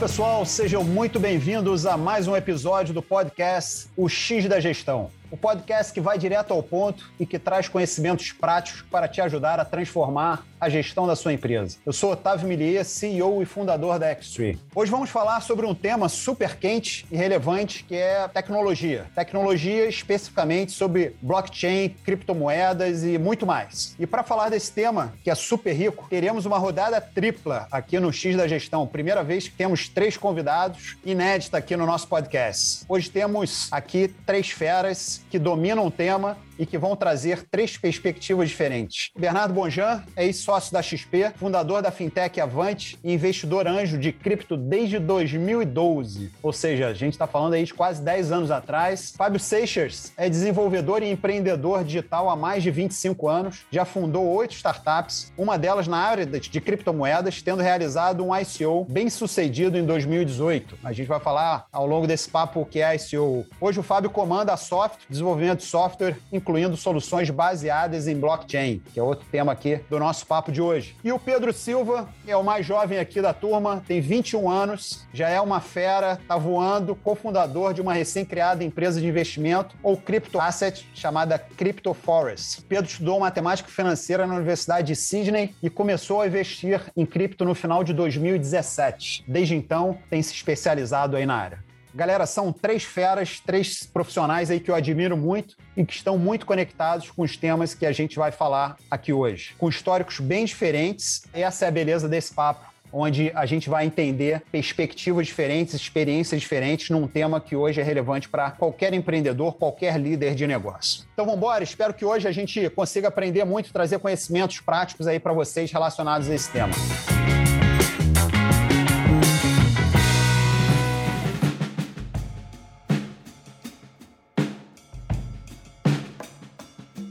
pessoal, sejam muito bem-vindos a mais um episódio do podcast O X da Gestão o podcast que vai direto ao ponto e que traz conhecimentos práticos para te ajudar a transformar a gestão da sua empresa. Eu sou Otávio Millier, CEO e fundador da Xtree. Hoje vamos falar sobre um tema super quente e relevante que é tecnologia. Tecnologia especificamente sobre blockchain, criptomoedas e muito mais. E para falar desse tema, que é super rico, teremos uma rodada tripla aqui no X da Gestão. Primeira vez que temos três convidados inédita aqui no nosso podcast. Hoje temos aqui três feras que dominam o tema e que vão trazer três perspectivas diferentes. Bernardo Bonjan é ex-sócio da XP, fundador da fintech Avante e investidor anjo de cripto desde 2012. Ou seja, a gente está falando aí de quase 10 anos atrás. Fábio Seixas é desenvolvedor e empreendedor digital há mais de 25 anos, já fundou oito startups, uma delas na área de criptomoedas, tendo realizado um ICO bem sucedido em 2018. A gente vai falar ao longo desse papo o que é ICO. Hoje o Fábio comanda a Soft, desenvolvimento de software, inclusive incluindo soluções baseadas em blockchain, que é outro tema aqui do nosso papo de hoje. E o Pedro Silva é o mais jovem aqui da turma, tem 21 anos, já é uma fera, tá voando, cofundador de uma recém-criada empresa de investimento ou cripto asset chamada Crypto Forest. Pedro estudou matemática financeira na Universidade de Sydney e começou a investir em cripto no final de 2017. Desde então, tem se especializado aí na área. Galera, são três feras, três profissionais aí que eu admiro muito e que estão muito conectados com os temas que a gente vai falar aqui hoje. Com históricos bem diferentes, essa é a beleza desse papo onde a gente vai entender perspectivas diferentes, experiências diferentes num tema que hoje é relevante para qualquer empreendedor, qualquer líder de negócio. Então vamos embora, espero que hoje a gente consiga aprender muito, trazer conhecimentos práticos aí para vocês relacionados a esse tema.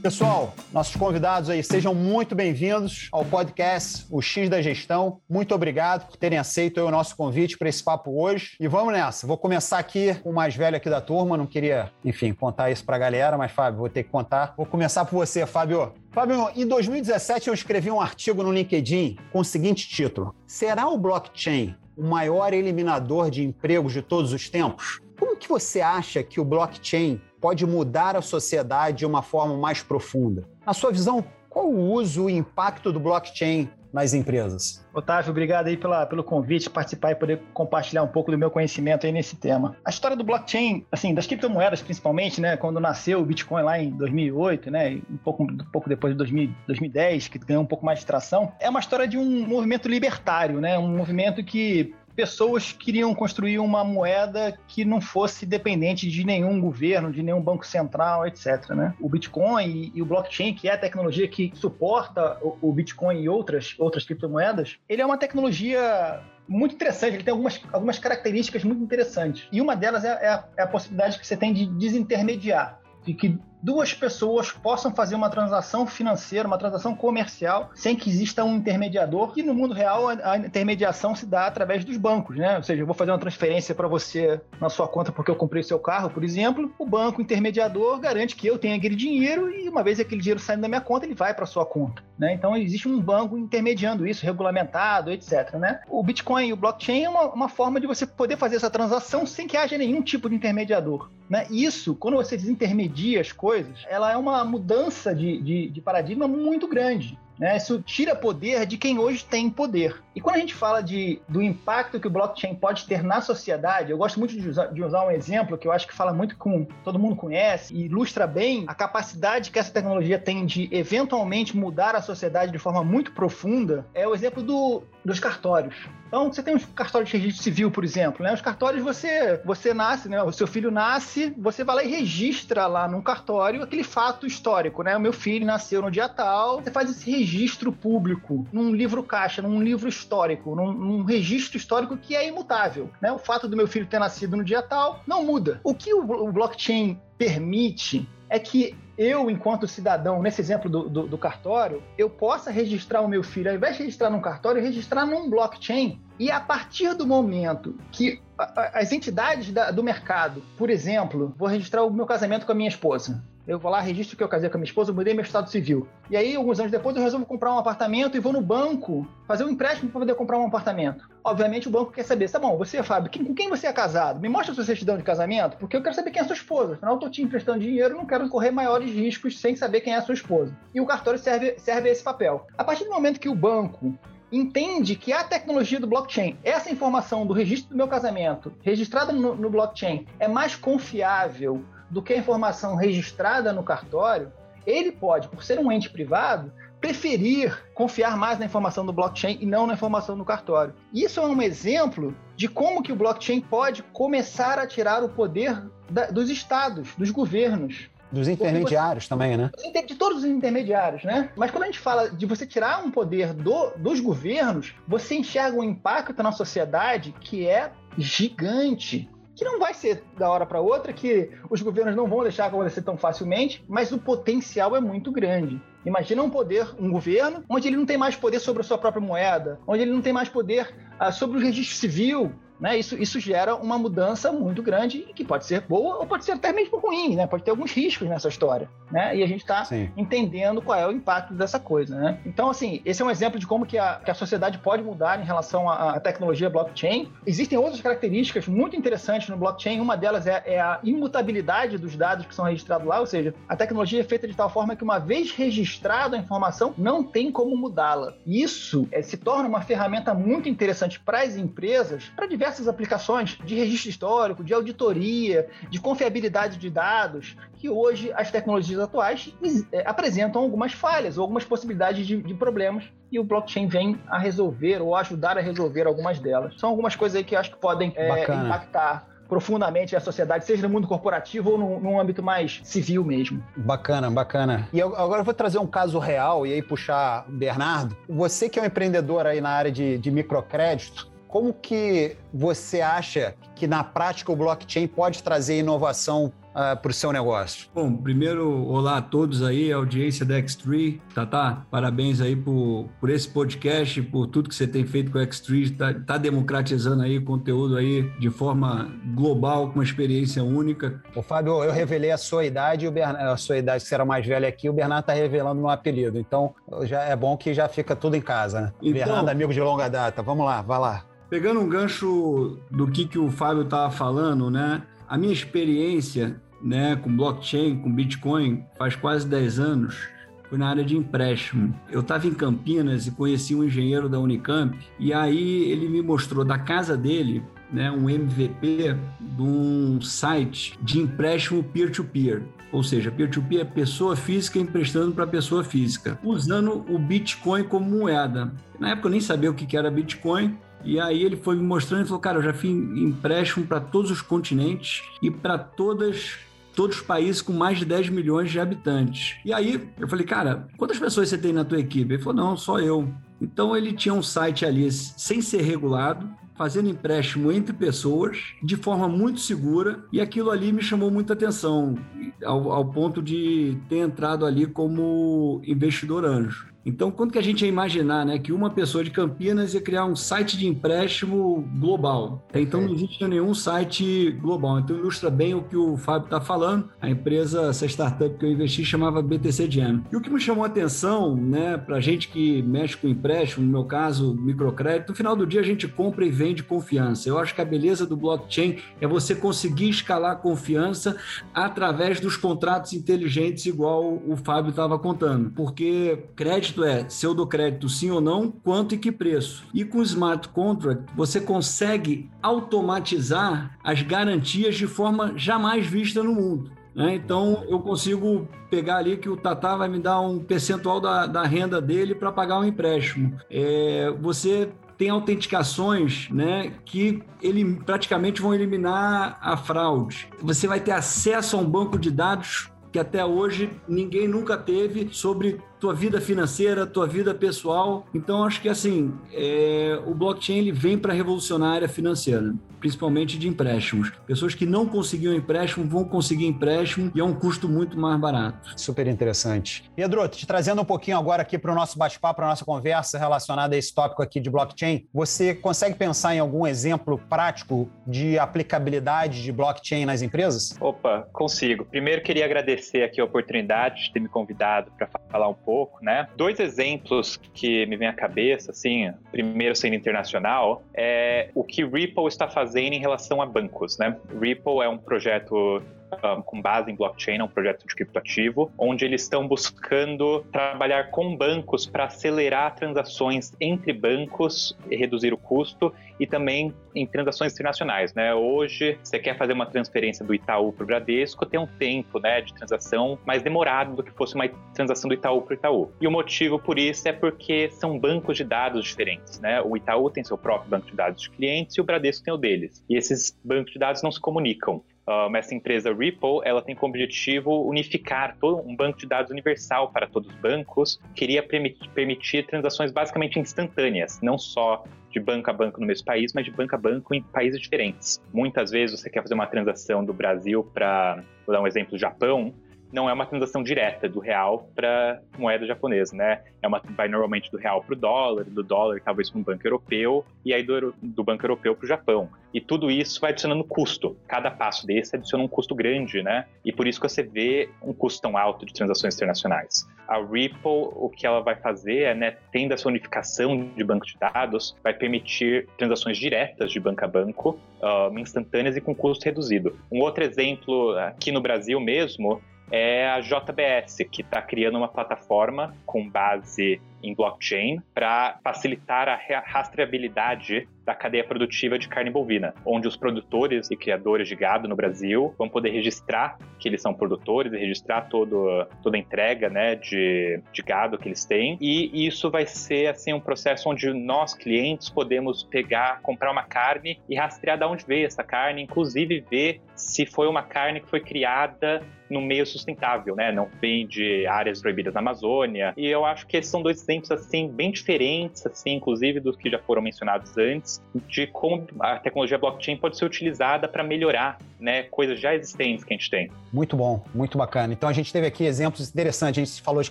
Pessoal, nossos convidados aí, sejam muito bem-vindos ao podcast O X da Gestão. Muito obrigado por terem aceito o nosso convite para esse papo hoje. E vamos nessa. Vou começar aqui com o mais velho aqui da turma. Não queria, enfim, contar isso para a galera, mas, Fábio, vou ter que contar. Vou começar por você, Fábio. Fábio, em 2017 eu escrevi um artigo no LinkedIn com o seguinte título: Será o blockchain o maior eliminador de empregos de todos os tempos? Como que você acha que o blockchain pode mudar a sociedade de uma forma mais profunda? Na sua visão, qual o uso e impacto do blockchain nas empresas. Otávio, obrigado aí pela, pelo convite, participar e poder compartilhar um pouco do meu conhecimento aí nesse tema. A história do blockchain, assim, das criptomoedas principalmente, né, quando nasceu o Bitcoin lá em 2008, né, um pouco, um pouco depois de 2000, 2010, que ganhou um pouco mais de tração, é uma história de um movimento libertário, né, um movimento que pessoas queriam construir uma moeda que não fosse dependente de nenhum governo, de nenhum banco central, etc. Né? O Bitcoin e, e o blockchain, que é a tecnologia que suporta o, o Bitcoin e outras, outras criptomoedas, ele é uma tecnologia muito interessante, ele tem algumas, algumas características muito interessantes. E uma delas é, é, a, é a possibilidade que você tem de desintermediar de que duas pessoas possam fazer uma transação financeira, uma transação comercial, sem que exista um intermediador. E no mundo real, a, intermediação se dá através dos bancos, né? Ou seja, eu vou fazer uma transferência para você na sua conta porque eu comprei seu carro, por exemplo. O banco intermediador garante que eu tenha aquele dinheiro e uma vez aquele dinheiro saindo da minha conta, ele vai para sua conta, né? Então existe um banco intermediando isso, regulamentado, etc, né? O Bitcoin e o blockchain é uma, uma forma de você poder fazer essa transação sem que haja nenhum tipo de intermediador, né? Isso, quando você desintermedia as coisas, coisas, ela é uma mudança de, de, de paradigma muito grande. Né? Isso tira poder de quem hoje tem poder. E quando a gente fala de, do impacto que o blockchain pode ter na sociedade, eu gosto muito de usar, de usar um exemplo que eu acho que fala muito com todo mundo conhece e ilustra bem a capacidade que essa tecnologia tem de eventualmente mudar a sociedade de forma muito profunda. É o exemplo do, dos cartórios. Então, você tem um cartório de registro civil, por exemplo, né? Os cartórios, você, você nasce, né? O seu filho nasce, você vai lá e registra lá num cartório aquele fato histórico, né? O meu filho nasceu no dia tal, você faz esse registro público num livro caixa, num livro histórico, num, num registro histórico que é imutável, né? O fato do meu filho ter nascido no dia tal não muda. O que o, o blockchain permite é que eu, enquanto cidadão, nesse exemplo do, do, do, cartório, eu possa registrar o meu filho, ao invés de registrar num cartório, registrar num blockchain. E a partir do momento que as entidades da, do mercado, por exemplo, vou registrar o meu casamento com a minha esposa. Eu vou lá, registro que eu casei com a minha esposa, mudei meu estado civil. E aí, alguns anos depois, eu resolvo comprar um apartamento e vou no banco fazer um empréstimo para poder comprar um apartamento. Obviamente, o banco quer saber, tá bom, você, Fábio, com quem você é casado? Me mostra a sua certidão de casamento, porque eu quero saber quem é a sua esposa. Afinal, eu estou te emprestando dinheiro não quero correr maiores riscos sem saber quem é a sua esposa. E o cartório serve, serve a esse papel. A partir do momento que o banco entende que a tecnologia do blockchain, essa informação do registro do meu casamento, registrada no, no blockchain, é mais confiável do que a informação registrada no cartório, ele pode, por ser um ente privado, preferir confiar mais na informação do blockchain e não na informação do cartório. Isso é um exemplo de como que o blockchain pode começar a tirar o poder da, dos estados, dos governos. Dos intermediários você, também, né? De todos os intermediários, né? Mas quando a gente fala de você tirar um poder do, dos governos, você enxerga um impacto na sociedade que é gigante que não vai ser da hora para outra, que os governos não vão deixar acontecer tão facilmente, mas o potencial é muito grande. Imagina um poder, um governo, onde ele não tem mais poder sobre a sua própria moeda, onde ele não tem mais poder uh, sobre o registro civil, né? Isso, isso gera uma mudança muito grande que pode ser boa ou pode ser até mesmo ruim, né? Pode ter alguns riscos nessa história, né? E a gente está entendendo qual é o impacto dessa coisa, né? Então, assim, esse é um exemplo de como que a, que a sociedade pode mudar em relação à, à tecnologia blockchain. Existem outras características muito interessantes no blockchain. Uma delas é, é, a imutabilidade dos dados que são registrados lá, ou seja, a tecnologia é feita de tal forma que uma vez registrada a informação, não tem como mudá-la. Isso é, se torna uma ferramenta muito interessante para as empresas, para diversas diversas aplicações de registro histórico, de auditoria, de confiabilidade de dados, que hoje as tecnologias atuais é, apresentam algumas falhas ou algumas possibilidades de, de, problemas e o blockchain vem a resolver ou ajudar a resolver algumas delas. São algumas coisas aí que eu acho que podem é, impactar profundamente a sociedade, seja no mundo corporativo ou num, num, âmbito mais civil mesmo. Bacana, bacana. E eu, agora eu vou trazer um caso real e aí puxar Bernardo. Você que é um empreendedor aí na área de, de microcrédito, como que você acha que na prática o blockchain pode trazer inovação uh, ah, para o seu negócio? Bom, primeiro, olá a todos aí, audiência da X3. Tata, parabéns aí por, por esse podcast, por tudo que você tem feito com a X3. Está tá democratizando aí conteúdo aí de forma global, com uma experiência única. Ô, Fábio, eu revelei a sua idade, o Bernardo, a sua idade, que você era mais velho aqui, o Bernardo está revelando meu apelido. Então, já é bom que já fica tudo em casa, né? Então, Bernardo, amigo de longa data. Vamos lá, vai lá. Pegando um gancho do que, que o Fábio estava falando, né? A minha experiência né, com blockchain, com Bitcoin, faz quase 10 anos, foi na área de empréstimo. Eu estava em Campinas e conheci um engenheiro da Unicamp, e aí ele me mostrou da casa dele né, um MVP de um site de empréstimo peer-to-peer. -peer. Ou seja, peer-to-peer -peer é pessoa física emprestando para pessoa física, usando o Bitcoin como moeda. Na época eu nem sabia o que era Bitcoin, e aí ele foi me mostrando e falou: Cara, eu já fiz empréstimo para todos os continentes e para todas todos os países com mais de 10 milhões de habitantes. E aí eu falei, cara, quantas pessoas você tem na tua equipe? Ele falou, não, só eu. Então ele tinha um site ali sem ser regulado, fazendo empréstimo entre pessoas de forma muito segura e aquilo ali me chamou muita atenção ao, ao ponto de ter entrado ali como investidor anjo. Então, quando que a gente ia imaginar né, que uma pessoa de Campinas ia criar um site de empréstimo global? Então, não existia nenhum site global. Então, ilustra bem o que o Fábio está falando. A empresa, essa startup que eu investi, chamava BTC Jam. E o que me chamou a atenção, né, para gente que mexe com empréstimo, no meu caso, microcrédito, no final do dia a gente compra e vende confiança. Eu acho que a beleza do blockchain é você conseguir escalar a confiança através dos contratos inteligentes, igual o Fábio estava contando. Porque crédito crédito é se eu dou crédito sim ou não, quanto e que preço. E com o smart contract, você consegue automatizar as garantias de forma jamais vista no mundo. Né? Então eu consigo pegar ali que o Tatá vai me dar um percentual da, da renda dele para pagar um empréstimo. É, você tem autenticações né, que ele praticamente vão eliminar a fraude. Você vai ter acesso a um banco de dados que até hoje ninguém nunca teve sobre tua vida financeira, tua vida pessoal. Então, acho que assim, é, o blockchain ele vem para revolucionar a área financeira principalmente de empréstimos. Pessoas que não conseguiam empréstimo vão conseguir empréstimo e é um custo muito mais barato. Super interessante. Pedro, te trazendo um pouquinho agora aqui para o nosso bate-papo, para a nossa conversa relacionada a esse tópico aqui de blockchain, você consegue pensar em algum exemplo prático de aplicabilidade de blockchain nas empresas? Opa, consigo. Primeiro queria agradecer aqui a oportunidade de ter me convidado para falar um pouco, né? Dois exemplos que me vêm à cabeça, assim, primeiro sendo internacional, é o que Ripple está fazendo em relação a bancos, né? Ripple é um projeto um, com base em blockchain, é um projeto de criptoativo, onde eles estão buscando trabalhar com bancos para acelerar transações entre bancos reduzir o custo e também em transações internacionais, né? Hoje, você quer fazer uma transferência do Itaú para o Bradesco, tem um tempo, né, de transação mais demorado do que fosse uma transação do Itaú para o Itaú. E o motivo por isso é porque são bancos de dados diferentes, né? O Itaú tem seu próprio banco de dados de clientes e o Bradesco tem o deles. E esses bancos de dados não se comunicam. Um, essa empresa Ripple, ela tem como objetivo unificar todo um banco de dados universal para todos os bancos, queria permitir transações basicamente instantâneas, não só de banco a banco no mesmo país, mas de banco a banco em países diferentes. Muitas vezes você quer fazer uma transação do Brasil para, vou dar um exemplo, Japão, não é uma transação direta do real para moeda japonesa, né? É uma, vai normalmente do real para o dólar, do dólar talvez para um banco europeu, e aí do, do banco europeu para o Japão. E tudo isso vai adicionando custo. Cada passo desse adiciona um custo grande, né? E por isso que você vê um custo tão alto de transações internacionais. A Ripple, o que ela vai fazer é, né, tendo essa unificação de banco de dados, vai permitir transações diretas de banco a banco, uh, instantâneas e com custo reduzido. Um outro exemplo aqui no Brasil mesmo é a JBS, que está criando uma plataforma com base em blockchain para facilitar a rastreabilidade da cadeia produtiva de carne bovina, onde os produtores e criadores de gado no Brasil vão poder registrar que eles são produtores e registrar todo, toda a entrega né, de, de gado que eles têm. E isso vai ser assim um processo onde nós, clientes, podemos pegar, comprar uma carne e rastrear de onde veio essa carne, inclusive ver se foi uma carne que foi criada no meio sustentável, né? Não vem de áreas proibidas na Amazônia. E eu acho que esses são dois exemplos assim bem diferentes, assim, inclusive dos que já foram mencionados antes, de como a tecnologia blockchain pode ser utilizada para melhorar, né, coisas já existentes que a gente tem. Muito bom, muito bacana. Então a gente teve aqui exemplos interessantes. A gente falou de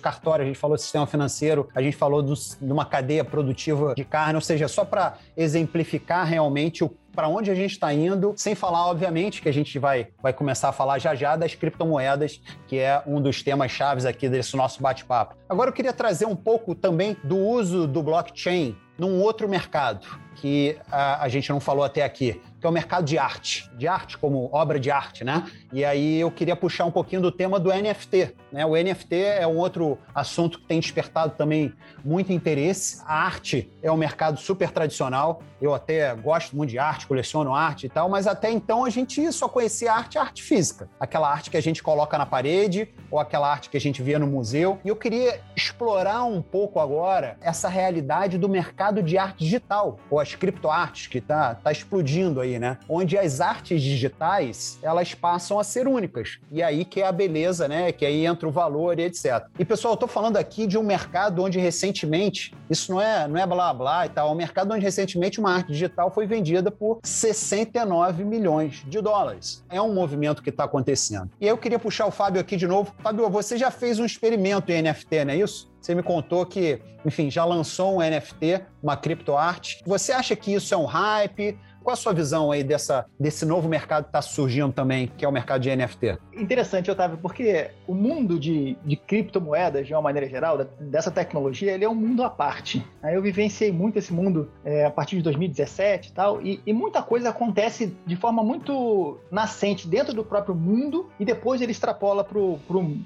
cartório, a gente falou de sistema financeiro, a gente falou de uma cadeia produtiva de carne, ou seja, só para exemplificar realmente o para onde a gente está indo, sem falar, obviamente, que a gente vai, vai começar a falar já já das criptomoedas, que é um dos temas chaves aqui desse nosso bate-papo. Agora eu queria trazer um pouco também do uso do blockchain num outro mercado que a, a gente não falou até aqui, que é o mercado de arte, de arte como obra de arte, né? E aí eu queria puxar um pouquinho do tema do NFT, né? O NFT é um outro assunto que tem despertado também muito interesse. A arte é um mercado super tradicional. Eu até gosto muito de arte, coleciono arte e tal, mas até então a gente só conhecia arte, arte física, aquela arte que a gente coloca na parede ou aquela arte que a gente via no museu. E eu queria explorar um pouco agora essa realidade do mercado de arte digital, ou as criptoartes que tá, tá explodindo aí aí, né? Onde as artes digitais, elas passam a ser únicas. E aí que é a beleza, né? Que aí entra o valor e etc. E pessoal, eu tô falando aqui de um mercado onde recentemente, isso não é, não é blá blá e tal, é um mercado onde recentemente uma arte digital foi vendida por 69 milhões de dólares. É um movimento que está acontecendo. E eu queria puxar o Fábio aqui de novo. Fábio, você já fez um experimento em NFT, não é isso? Você me contou que, enfim, já lançou um NFT, uma criptoarte. Você acha que isso é um hype? Qual a sua visão aí dessa, desse novo mercado que está surgindo também, que é o mercado de NFT? Interessante, Otávio, porque o mundo de, de criptomoedas, de uma maneira geral, dessa tecnologia, ele é um mundo à parte. Eu vivenciei muito esse mundo é, a partir de 2017 e tal, e, e muita coisa acontece de forma muito nascente dentro do próprio mundo e depois ele extrapola para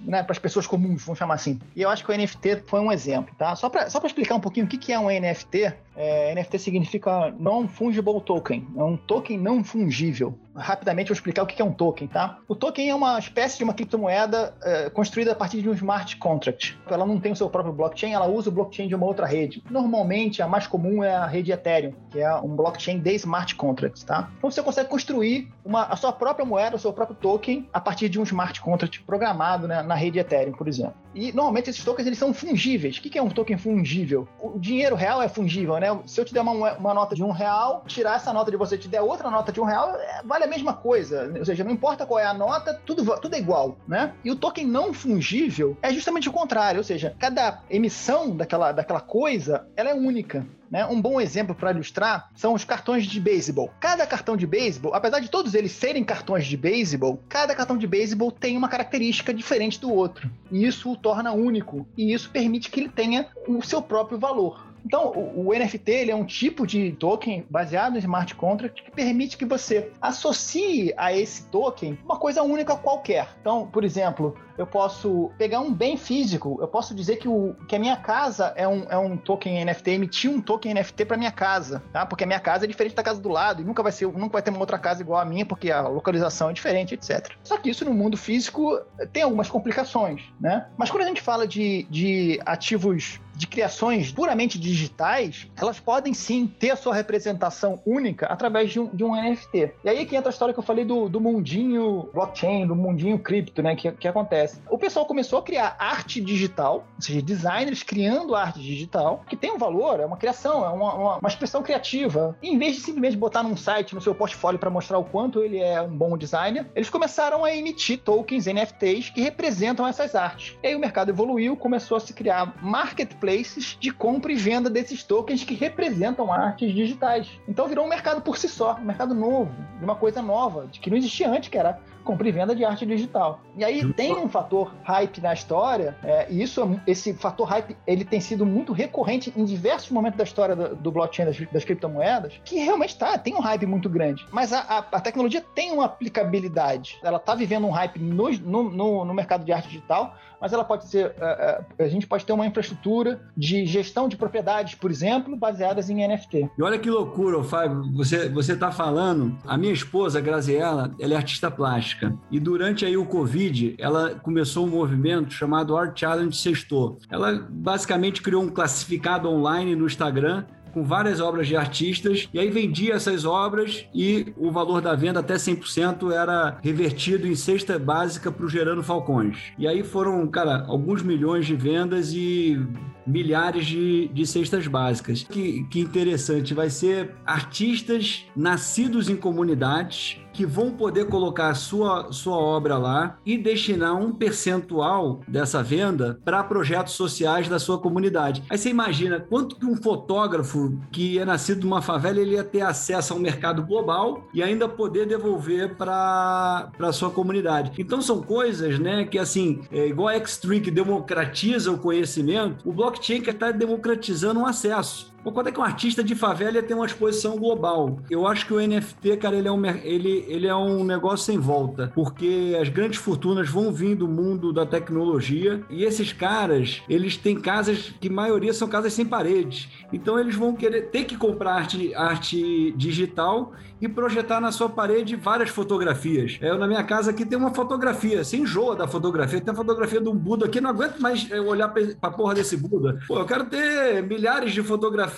né, as pessoas comuns, vamos chamar assim. E eu acho que o NFT foi um exemplo, tá? Só para explicar um pouquinho o que, que é um NFT, é, NFT significa Non-Fungible Token, é um token não fungível. Rapidamente vou explicar o que é um token, tá? O token é uma espécie de uma criptomoeda é, construída a partir de um smart contract. Ela não tem o seu próprio blockchain, ela usa o blockchain de uma outra rede. Normalmente, a mais comum é a rede Ethereum, que é um blockchain de smart contracts, tá? Então você consegue construir uma, a sua própria moeda, o seu próprio token, a partir de um smart contract programado né, na rede Ethereum, por exemplo. E normalmente esses tokens eles são fungíveis. O que é um token fungível? O dinheiro real é fungível, né? Se eu te der uma, uma nota de um real, tirar essa nota de você te der outra nota de um real, é, vale a mesma coisa. Ou seja, não importa qual é a nota, tudo, tudo é igual, né? E o token não fungível é justamente o contrário, ou seja, cada emissão daquela, daquela coisa, ela é única. Né? Um bom exemplo para ilustrar são os cartões de beisebol. Cada cartão de beisebol, apesar de todos eles serem cartões de beisebol, cada cartão de beisebol tem uma característica diferente do outro. E isso o torna único. E isso permite que ele tenha o seu próprio valor. Então, o, o, NFT ele é um tipo de token baseado em smart contract que permite que você associe a esse token uma coisa única qualquer. Então, por exemplo, eu posso pegar um bem físico, eu posso dizer que, o, que a minha casa é um, é um token NFT, emitir um token NFT para minha casa, tá? Porque a minha casa é diferente da casa do lado e nunca vai ser, nunca vai ter uma outra casa igual a minha porque a localização é diferente, etc. Só que isso no mundo físico tem algumas complicações, né? Mas quando a gente fala de, de ativos de criações puramente digitais, elas podem sim ter a sua representação única através de um, de um NFT. E aí que entra a história que eu falei do, do mundinho blockchain, do mundinho cripto, né? Que, que acontece? O pessoal começou a criar arte digital, ou seja, designers criando arte digital, que tem um valor, é uma criação, é uma, uma, uma expressão criativa. E em vez de simplesmente botar num site, no seu portfólio, para mostrar o quanto ele é um bom designer, eles começaram a emitir tokens, NFTs, que representam essas artes. E aí o mercado evoluiu, começou a se criar marketplaces de compra e venda desses tokens que representam artes digitais. Então virou um mercado por si só, um mercado novo, de uma coisa nova, de que não existia antes, que era compra e venda de arte digital. E aí tem um fator hype na história, é, e isso, esse fator hype, ele tem sido muito recorrente em diversos momentos da história do, do blockchain, das, das, criptomoedas, que realmente tá, tem um hype muito grande. Mas a, a, a tecnologia tem uma aplicabilidade. Ela tá vivendo um hype no, no, no, no mercado de arte digital, mas ela pode ser. Uh, uh, a gente pode ter uma infraestrutura de gestão de propriedades, por exemplo, baseadas em NFT. E olha que loucura, Fábio. Você, você tá falando. A minha esposa, a Graziella, ela é artista plástica. E durante aí o Covid, ela começou um movimento chamado Art Challenge Sextor. Ela basicamente criou um classificado online no Instagram com várias obras de artistas, e aí vendia essas obras e o valor da venda, até 100%, era revertido em cesta básica para o Gerando Falcões. E aí foram, cara, alguns milhões de vendas e milhares de, de cestas básicas. Que, que interessante, vai ser artistas nascidos em comunidades que vão poder colocar a sua, sua obra lá e destinar um percentual dessa venda para projetos sociais da sua comunidade. Aí você imagina quanto que um fotógrafo que é nascido numa favela ele ia ter acesso a um mercado global e ainda poder devolver para a sua comunidade. Então são coisas, né, que assim, é igual a X-Tree que democratiza o conhecimento, o blockchain que está democratizando o acesso. Pô, quando é que um artista de favela tem uma exposição global? Eu acho que o NFT, cara, ele é, um, ele, ele é um negócio sem volta, porque as grandes fortunas vão vir do mundo da tecnologia e esses caras, eles têm casas que maioria são casas sem paredes. Então eles vão querer ter que comprar arte, arte digital e projetar na sua parede várias fotografias. Eu, na minha casa aqui tem uma fotografia, sem enjoa da fotografia. Tem a fotografia de um Buda aqui, não aguento mais eh, olhar pra porra desse Buda. Pô, eu quero ter milhares de fotografias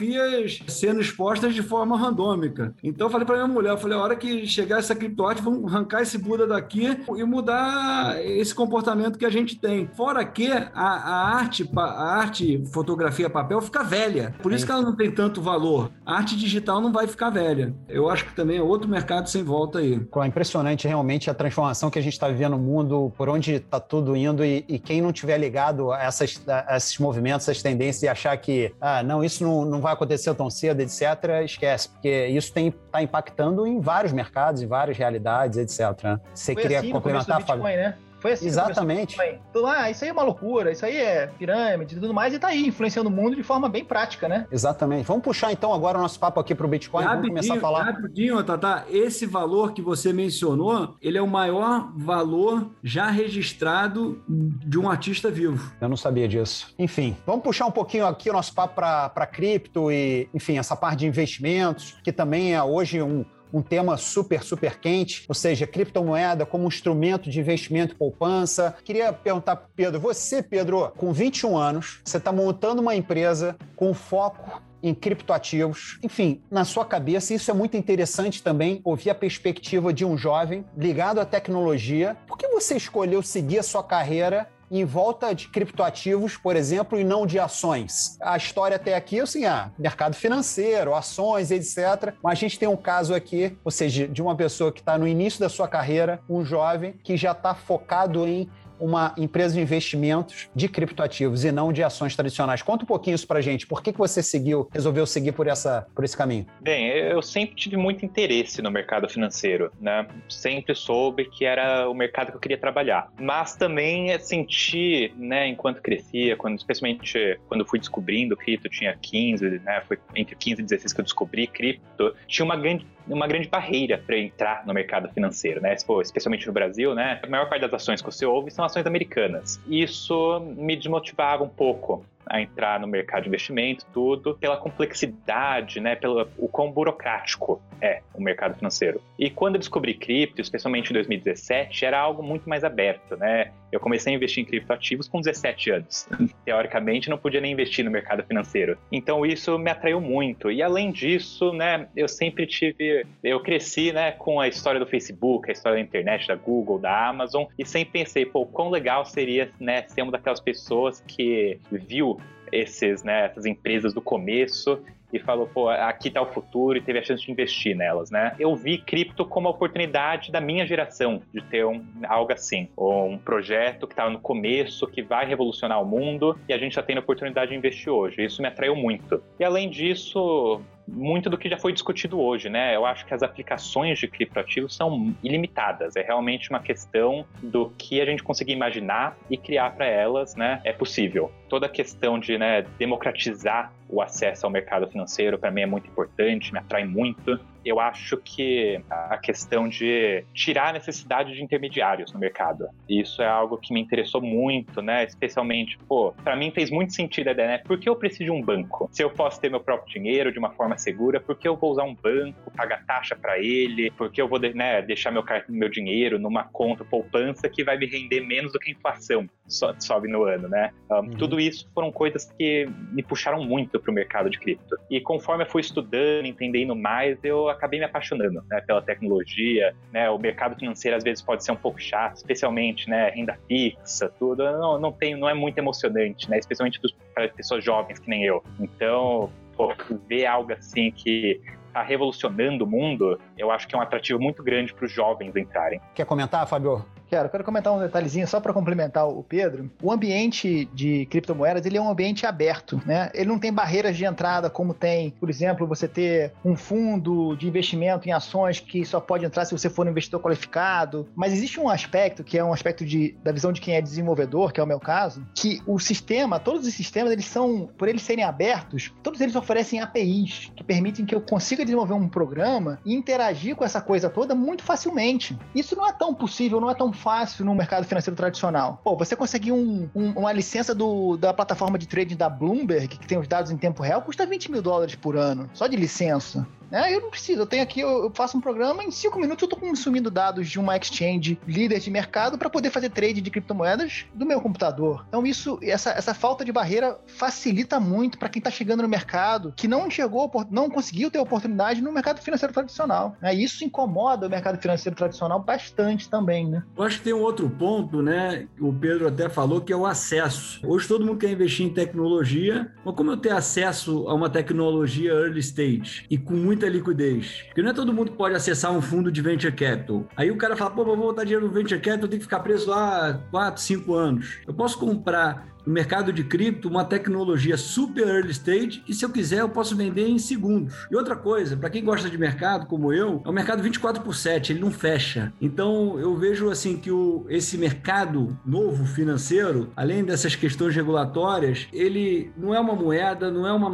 sendo expostas de forma randômica. Então eu falei pra minha mulher, eu falei, a hora que chegar essa criptoarte, vamos arrancar esse Buda daqui e mudar esse comportamento que a gente tem. Fora que a, a arte, a arte fotografia papel fica velha. Por isso que ela não tem tanto valor. A arte digital não vai ficar velha. Eu acho que também também é outro mercado sem volta aí. É impressionante realmente a transformação que a gente está vivendo no mundo, por onde está tudo indo, e, e, quem não tiver ligado a, essas, a esses movimentos, essas tendências, e achar que, ah, não, isso não, não vai acontecer tão cedo, etc., esquece, porque isso está impactando em vários mercados, em várias realidades, etc. Você Foi queria assim complementar, Fábio? Né? Foi assim. Exatamente. Então, ah, isso aí é uma loucura, isso aí é pirâmide e tudo mais, e tá aí, influenciando o mundo de forma bem prática, né? Exatamente. Vamos puxar então agora o nosso papo aqui pro Bitcoin, vamos começar a falar. Rapidinho, Tata, esse valor que você mencionou, ele é o maior valor já registrado de um artista vivo. Eu não sabia disso. Enfim, vamos puxar um pouquinho aqui o nosso papo para cripto e, enfim, essa parte de investimentos, que também é hoje um, um tema super, super quente, ou seja, criptomoeda como instrumento de investimento e poupança. Queria perguntar para Pedro, você, Pedro, com 21 anos, você está montando uma empresa com foco em criptoativos. Enfim, na sua cabeça, isso é muito interessante também, ouvir a perspectiva de um jovem ligado à tecnologia. Por que você escolheu seguir a sua carreira em volta de criptoativos, por exemplo, e não de ações. A história até aqui, assim, ah, mercado financeiro, ações, etc. Mas a gente tem um caso aqui, ou seja, de uma pessoa que está no início da sua carreira, um jovem que já está focado em uma empresa de investimentos de criptoativos e não de ações tradicionais. Conta um pouquinho isso para gente. Por que, que você seguiu, resolveu seguir por, essa, por esse caminho? Bem, eu sempre tive muito interesse no mercado financeiro, né? Sempre soube que era o mercado que eu queria trabalhar. Mas também senti, né, enquanto crescia, quando, especialmente quando fui descobrindo cripto, tinha 15, né? Foi entre 15 e 16 que eu descobri cripto, tinha uma grande uma grande barreira para entrar no mercado financeiro, né? especialmente no Brasil, né? A maior parte das ações que você ouve são ações americanas. Isso me desmotivava um pouco a entrar no mercado de investimento, tudo, pela complexidade, né, pelo o quão burocrático é o mercado financeiro. E quando eu descobri cripto, especialmente em 2017, era algo muito mais aberto, né? Eu comecei a investir em criptoativos com 17 anos. Teoricamente, não podia nem investir no mercado financeiro. Então, isso me atraiu muito. E além disso, né, eu sempre tive, eu cresci, né, com a história do Facebook, a história da internet, da Google, da Amazon, e sempre pensei, pô, quão legal seria, né, ser uma daquelas pessoas que viu esses, né, essas empresas do começo e falou, pô, aqui tá o futuro e teve a chance de investir nelas, né? Eu vi cripto como a oportunidade da minha geração de ter um, algo assim, um projeto que estava no começo, que vai revolucionar o mundo e a gente já tem a oportunidade de investir hoje. Isso me atraiu muito. E além disso, muito do que já foi discutido hoje, né? Eu acho que as aplicações de criptoativos são ilimitadas. É realmente uma questão do que a gente conseguir imaginar e criar para elas, né? É possível. Toda a questão de né, democratizar o acesso ao mercado financeiro para mim é muito importante, me atrai muito eu acho que a questão de tirar a necessidade de intermediários no mercado. Isso é algo que me interessou muito, né? Especialmente, pô, para mim fez muito sentido a ideia, né? Por que eu preciso de um banco? Se eu posso ter meu próprio dinheiro de uma forma segura, por que eu vou usar um banco, pagar taxa para ele? Por que eu vou né, deixar meu, meu dinheiro numa conta poupança que vai me render menos do que a inflação sobe no ano, né? Um, uhum. Tudo isso foram coisas que me puxaram muito para o mercado de cripto. E conforme eu fui estudando, entendendo mais, eu acabei me apaixonando né, pela tecnologia, né, o mercado financeiro às vezes pode ser um pouco chato, especialmente né, renda fixa, tudo, não, não, tem, não é muito emocionante, né, especialmente para pessoas jovens que nem eu. Então, pô, ver algo assim que está revolucionando o mundo, eu acho que é um atrativo muito grande para os jovens entrarem. Quer comentar, Fábio? Quero, quero comentar um detalhezinho só para complementar o Pedro. O ambiente de criptomoedas ele é um ambiente aberto, né? Ele não tem barreiras de entrada como tem, por exemplo, você ter um fundo de investimento em ações que só pode entrar se você for um investidor qualificado. Mas existe um aspecto que é um aspecto de, da visão de quem é desenvolvedor, que é o meu caso, que o sistema, todos os sistemas, eles são, por eles serem abertos, todos eles oferecem APIs que permitem que eu consiga desenvolver um programa e interagir com essa coisa toda muito facilmente. Isso não é tão possível, não é tão fácil no mercado financeiro tradicional. Pô, você conseguir um, um, uma licença do, da plataforma de trading da Bloomberg, que tem os dados em tempo real, custa 20 mil dólares por ano, só de licença. É, eu não preciso, eu tenho aqui, eu, faço um programa, em cinco minutos eu estou consumindo dados de uma exchange líder de mercado para poder fazer trade de criptomoedas do meu computador. Então isso, essa, essa falta de barreira facilita muito para quem está chegando no mercado, que não chegou, não conseguiu ter oportunidade no mercado financeiro tradicional. Né? Isso incomoda o mercado financeiro tradicional bastante também, né? Acho que tem um outro ponto, né? O Pedro até falou que é o acesso. Hoje todo mundo quer investir em tecnologia, mas como eu tenho acesso a uma tecnologia early stage e com muita liquidez. Porque não é todo mundo que pode acessar um fundo de venture capital. Aí o cara fala, pô, vou botar dinheiro no venture capital, eu tenho que ficar preso lá 4, 5 anos. Eu posso comprar no mercado de cripto uma tecnologia super early stage e se eu quiser eu posso vender em segundos. E outra coisa, para quem gosta de mercado como eu, é um mercado 24 por 7, ele não fecha. Então eu vejo assim que o, esse mercado novo financeiro, além dessas questões regulatórias, ele não é uma moeda, não é uma,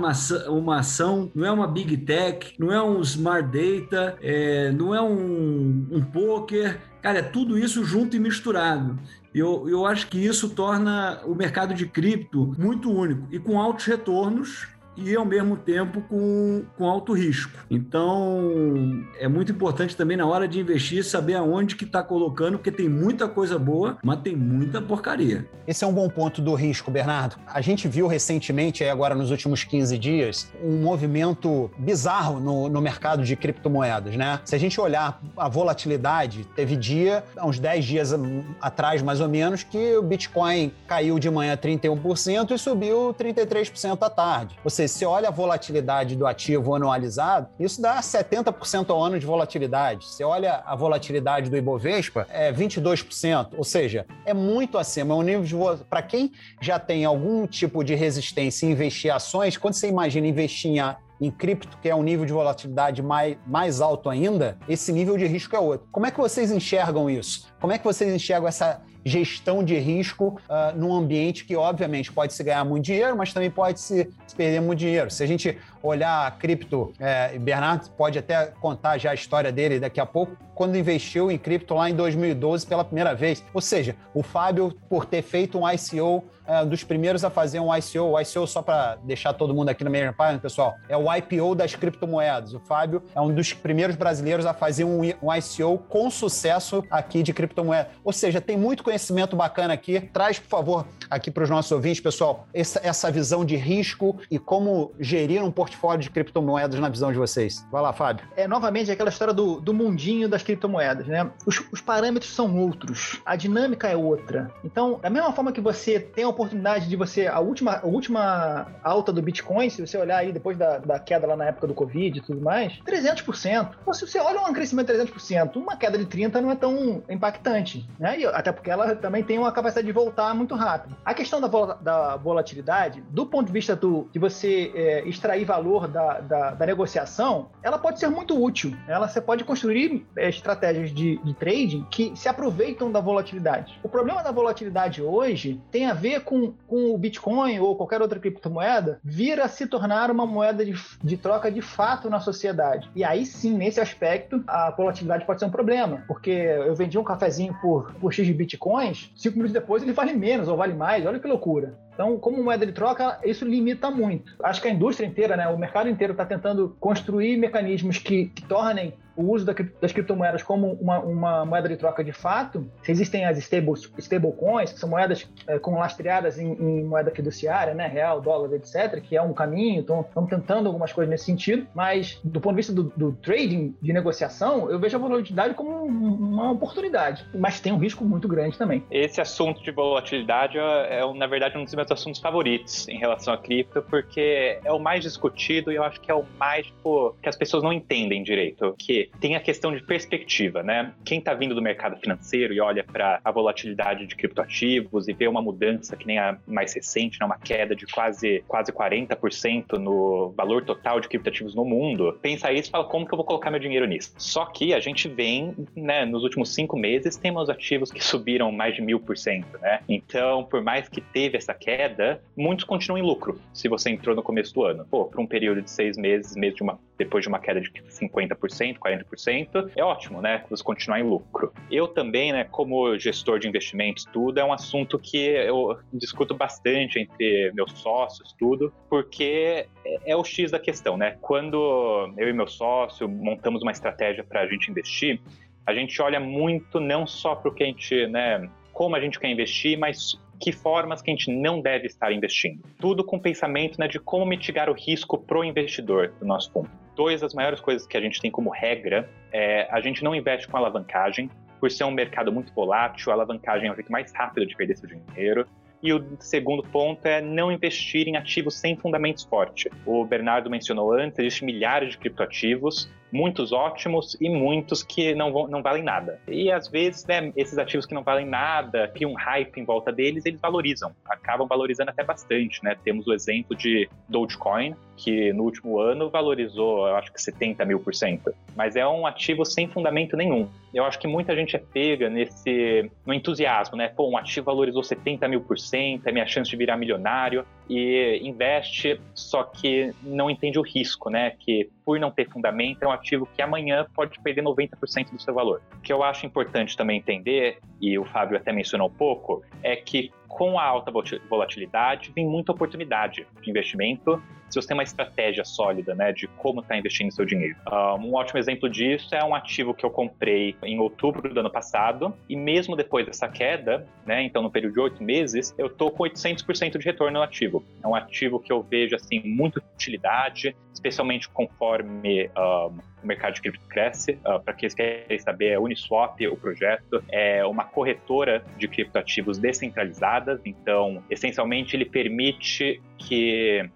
uma ação, não é uma big tech, não é um smart data, é, não é um, um poker, Cara, é tudo isso junto e misturado. Eu, eu acho que isso torna o mercado de cripto muito único e com altos retornos e, ao mesmo tempo, com, com alto risco. Então, é muito importante também na hora de investir saber aonde que está colocando, porque tem muita coisa boa, mas tem muita porcaria. Esse é um bom ponto do risco, Bernardo. A gente viu recentemente, agora nos últimos 15 dias, um movimento bizarro no, no mercado de criptomoedas, né? Se a gente olhar a volatilidade, teve dia, há uns 10 dias atrás, mais ou menos, que o Bitcoin caiu de manhã 31% e subiu 33% à tarde. Ou seja, se olha a volatilidade do ativo anualizado, isso dá 70% ao ano de volatilidade. Se olha a volatilidade do Ibovespa, é 22%. Ou seja, é muito acima. É um nível de. Para quem já tem algum tipo de resistência em investir em ações, quando você imagina investir em em cripto, que é um nível de volatilidade mais, mais alto ainda, esse nível de risco é outro. Como é que vocês enxergam isso? Como é que vocês enxergam essa gestão de risco uh, num ambiente que, obviamente, pode se ganhar muito dinheiro, mas também pode se, se perder muito dinheiro. Se a gente olhar a cripto, é, Bernardo pode até contar já a história dele daqui a pouco, quando investiu em cripto lá em 2012 pela primeira vez. Ou seja, o Fábio, por ter feito um ICO, é um dos primeiros a fazer um ICO. O ICO, só para deixar todo mundo aqui na mesma página, pessoal, é o IPO das criptomoedas. O Fábio é um dos primeiros brasileiros a fazer um, um ICO com sucesso aqui de criptomoeda. Ou seja, tem muito conhecimento bacana aqui. Traz, por favor, aqui para os nossos ouvintes, pessoal, essa, essa visão de risco e como gerir um portfólio de criptomoedas na visão de vocês. Vai lá, Fábio. É novamente aquela história do, do mundinho das criptomoedas, né? Os, os parâmetros são outros, a dinâmica é outra. Então, da mesma forma que você tem a oportunidade de você, a última, a última alta do Bitcoin, se você olhar aí depois da, da queda lá na época do Covid e tudo mais, 300%. Então, se você olha um crescimento de 300%, uma queda de 30% não é tão impactante, né? E, até porque ela também tem uma capacidade de voltar muito rápido. A questão da, vol da volatilidade, do ponto de vista do, de você é, extrair valor da, da, da, negociação, ela pode ser muito útil. Ela, você pode construir é, estratégias de, de trading que se aproveitam da volatilidade. O problema da volatilidade hoje tem a ver com, com o Bitcoin ou qualquer outra criptomoeda vir a se tornar uma moeda de, de troca de fato na sociedade. E aí sim, nesse aspecto, a volatilidade pode ser um problema, porque eu vendi um cafezinho por, por X de Bitcoins, cinco minutos depois ele vale menos ou vale mais. Olha que loucura. Então, como moeda de troca, isso limita muito. Acho que a indústria inteira, né, o mercado inteiro está tentando construir mecanismos que, que tornem o uso das criptomoedas como uma, uma, moeda de troca de fato, se existem as stablecoins, que são moedas é, com lastreadas em, em, moeda fiduciária, né, real, dólar, etc., que é um caminho, então estamos tentando algumas coisas nesse sentido, mas do ponto de vista do, do trading, de negociação, eu vejo a volatilidade como uma oportunidade, mas tem um risco muito grande também. Esse assunto de volatilidade é, é na verdade, um dos meus assuntos favoritos em relação a cripto, porque é o mais discutido e eu acho que é o mais, tipo, que as pessoas não entendem direito, que tem a questão de perspectiva, né? Quem está vindo do mercado financeiro e olha para a volatilidade de criptoativos e vê uma mudança que nem a mais recente, né? uma queda de quase, quase 40% no valor total de criptoativos no mundo, pensa isso e fala como que eu vou colocar meu dinheiro nisso? Só que a gente vem, né, nos últimos cinco meses, temos ativos que subiram mais de mil por cento, né? Então, por mais que teve essa queda, muitos continuam em lucro se você entrou no começo do ano. Pô, por um período de seis meses, mesmo de uma, depois de uma queda de 50%, 40%, 40%, é ótimo, né? Você continuar em lucro. Eu também, né, como gestor de investimentos, tudo é um assunto que eu discuto bastante entre meus sócios, tudo, porque é, é o X da questão, né? Quando eu e meu sócio montamos uma estratégia para a gente investir, a gente olha muito não só para o que a gente, né, como a gente quer investir, mas que formas que a gente não deve estar investindo. Tudo com pensamento né, de como mitigar o risco para o investidor do nosso fundo. Duas das maiores coisas que a gente tem como regra é a gente não investe com alavancagem, por ser um mercado muito volátil, a alavancagem é o jeito mais rápido de perder seu dinheiro. E o segundo ponto é não investir em ativos sem fundamentos fortes. O Bernardo mencionou antes, existem milhares de criptoativos, muitos ótimos e muitos que não, vão, não valem nada. E às vezes, né, esses ativos que não valem nada, que um hype em volta deles, eles valorizam, acabam valorizando até bastante, né? Temos o exemplo de Dogecoin, que no último ano valorizou, eu acho que 70 mil por cento. Mas é um ativo sem fundamento nenhum. Eu acho que muita gente é pega nesse no entusiasmo, né? Pô, um ativo valorizou 70 mil por cento, é minha chance de virar milionário e investe, só que não entende o risco, né? Que por não ter fundamento é um ativo que amanhã pode perder 90% do seu valor. O que eu acho importante também entender, e o Fábio até mencionou um pouco, é que com a alta volatilidade vem muita oportunidade de investimento se você tem uma estratégia sólida né, de como está investindo seu dinheiro. Um ótimo exemplo disso é um ativo que eu comprei em outubro do ano passado e mesmo depois dessa queda, né, então no período de oito meses, eu estou com 800% de retorno no ativo. É um ativo que eu vejo assim muita utilidade, especialmente conforme um, o mercado de cripto cresce. Uh, Para quem querem saber, é Uniswap, o projeto, é uma corretora de criptoativos descentralizadas. Então, essencialmente, ele permite que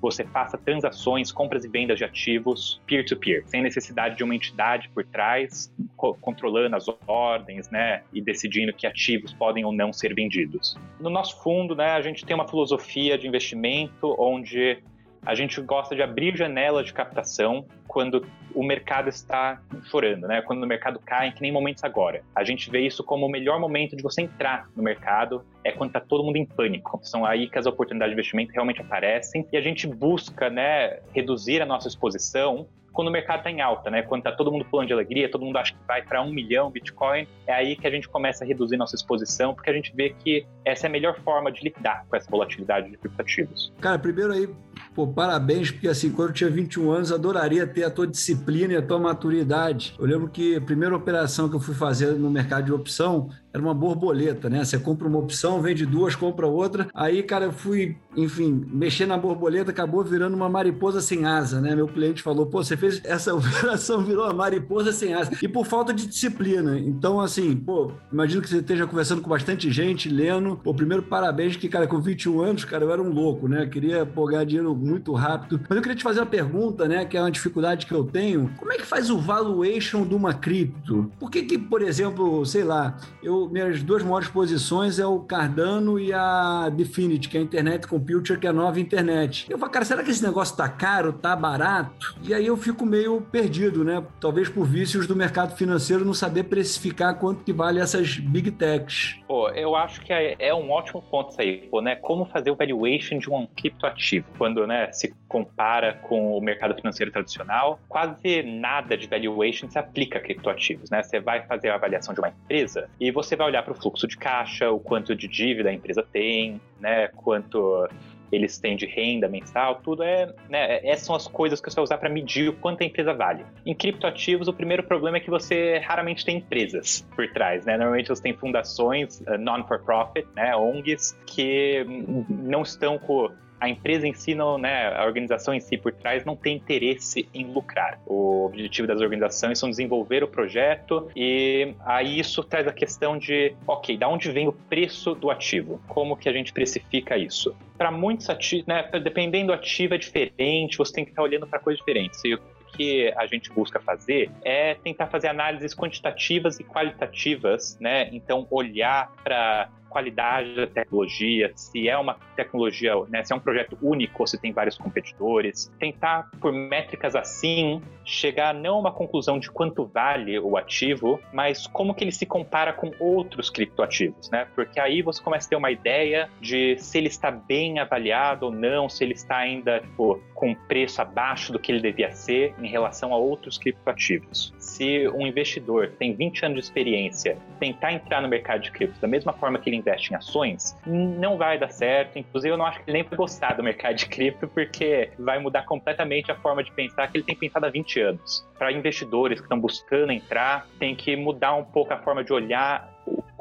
você faça transações, compras e vendas de ativos peer-to-peer, -peer, sem necessidade de uma entidade por trás co controlando as ordens, né, e decidindo que ativos podem ou não ser vendidos. No nosso fundo, né, a gente tem uma filosofia de investimento onde a gente gosta de abrir janelas de captação quando o mercado está chorando, né? Quando o mercado cai, que nem momentos agora. A gente vê isso como o melhor momento de você entrar no mercado, é quando está todo mundo em pânico. São aí que as oportunidades de investimento realmente aparecem e a gente busca, né, reduzir a nossa exposição quando o mercado está em alta, né? Quando está todo mundo pulando de alegria, todo mundo acha que vai para um milhão Bitcoin, é aí que a gente começa a reduzir nossa exposição, porque a gente vê que essa é a melhor forma de lidar com essa volatilidade de criptativos. Cara, primeiro aí, pô, parabéns, porque assim, quando eu tinha 21 anos, adoraria ter a tua disciplina e a tua maturidade. Eu lembro que a primeira operação que eu fui fazer no mercado de opção era uma borboleta, né? Você compra uma opção, vende duas, compra outra. Aí, cara, eu fui, enfim, mexer na borboleta, acabou virando uma mariposa sem asa, né? Meu cliente falou, pô, você fez essa operação, virou uma mariposa sem asa. E por falta de disciplina. Então, assim, pô, imagino que você esteja conversando com bastante gente, lendo. Pô, primeiro, parabéns, que, cara, com 21 anos, cara, eu era um louco, né? Queria pô, ganhar dinheiro muito rápido. Mas eu queria te fazer uma pergunta, né? Que é uma dificuldade que eu tenho. Como é que faz o valuation de uma cripto? Por que que, por exemplo, sei lá, eu minhas duas maiores posições é o Cardano e a Definity, que é a Internet Computer, que é a nova internet. Eu falo, cara, será que esse negócio tá caro, tá barato? E aí eu fico meio perdido, né? Talvez por vícios do mercado financeiro não saber precificar quanto que vale essas big techs. Pô, eu acho que é, é um ótimo ponto isso aí, pô, né? Como fazer o valuation de um criptoativo quando, né, se compara com o mercado financeiro tradicional, quase nada de valuation se aplica a criptoativos, né? Você vai fazer a avaliação de uma empresa e você vai olhar para o fluxo de caixa, o quanto de dívida a empresa tem, né? Quanto eles têm de renda mensal, tudo é, né, essas são as coisas que você vai usar para medir o quanto a empresa vale. Em criptoativos, o primeiro problema é que você raramente tem empresas por trás, né? Normalmente você tem fundações uh, non-for-profit, né, ONGs, que não estão com a empresa em si, não, né, a organização em si por trás não tem interesse em lucrar. O objetivo das organizações são desenvolver o projeto e aí isso traz a questão de, ok, da onde vem o preço do ativo? Como que a gente precifica isso? Para muitos ativos, né, dependendo do ativo é diferente, você tem que estar olhando para coisas diferentes. E que a gente busca fazer é tentar fazer análises quantitativas e qualitativas, né? Então, olhar para qualidade da tecnologia, se é uma tecnologia, né, se é um projeto único ou se tem vários competidores. Tentar, por métricas assim, chegar não a uma conclusão de quanto vale o ativo, mas como que ele se compara com outros criptoativos, né? Porque aí você começa a ter uma ideia de se ele está bem avaliado ou não, se ele está ainda tipo, com preço abaixo do que ele devia ser em relação a outros criptoativos. Se um investidor tem 20 anos de experiência, tentar entrar no mercado de cripto da mesma forma que ele investe em ações, não vai dar certo. Inclusive, eu não acho que ele nem vai gostar do mercado de cripto, porque vai mudar completamente a forma de pensar que ele tem pensado há 20 anos. Para investidores que estão buscando entrar, tem que mudar um pouco a forma de olhar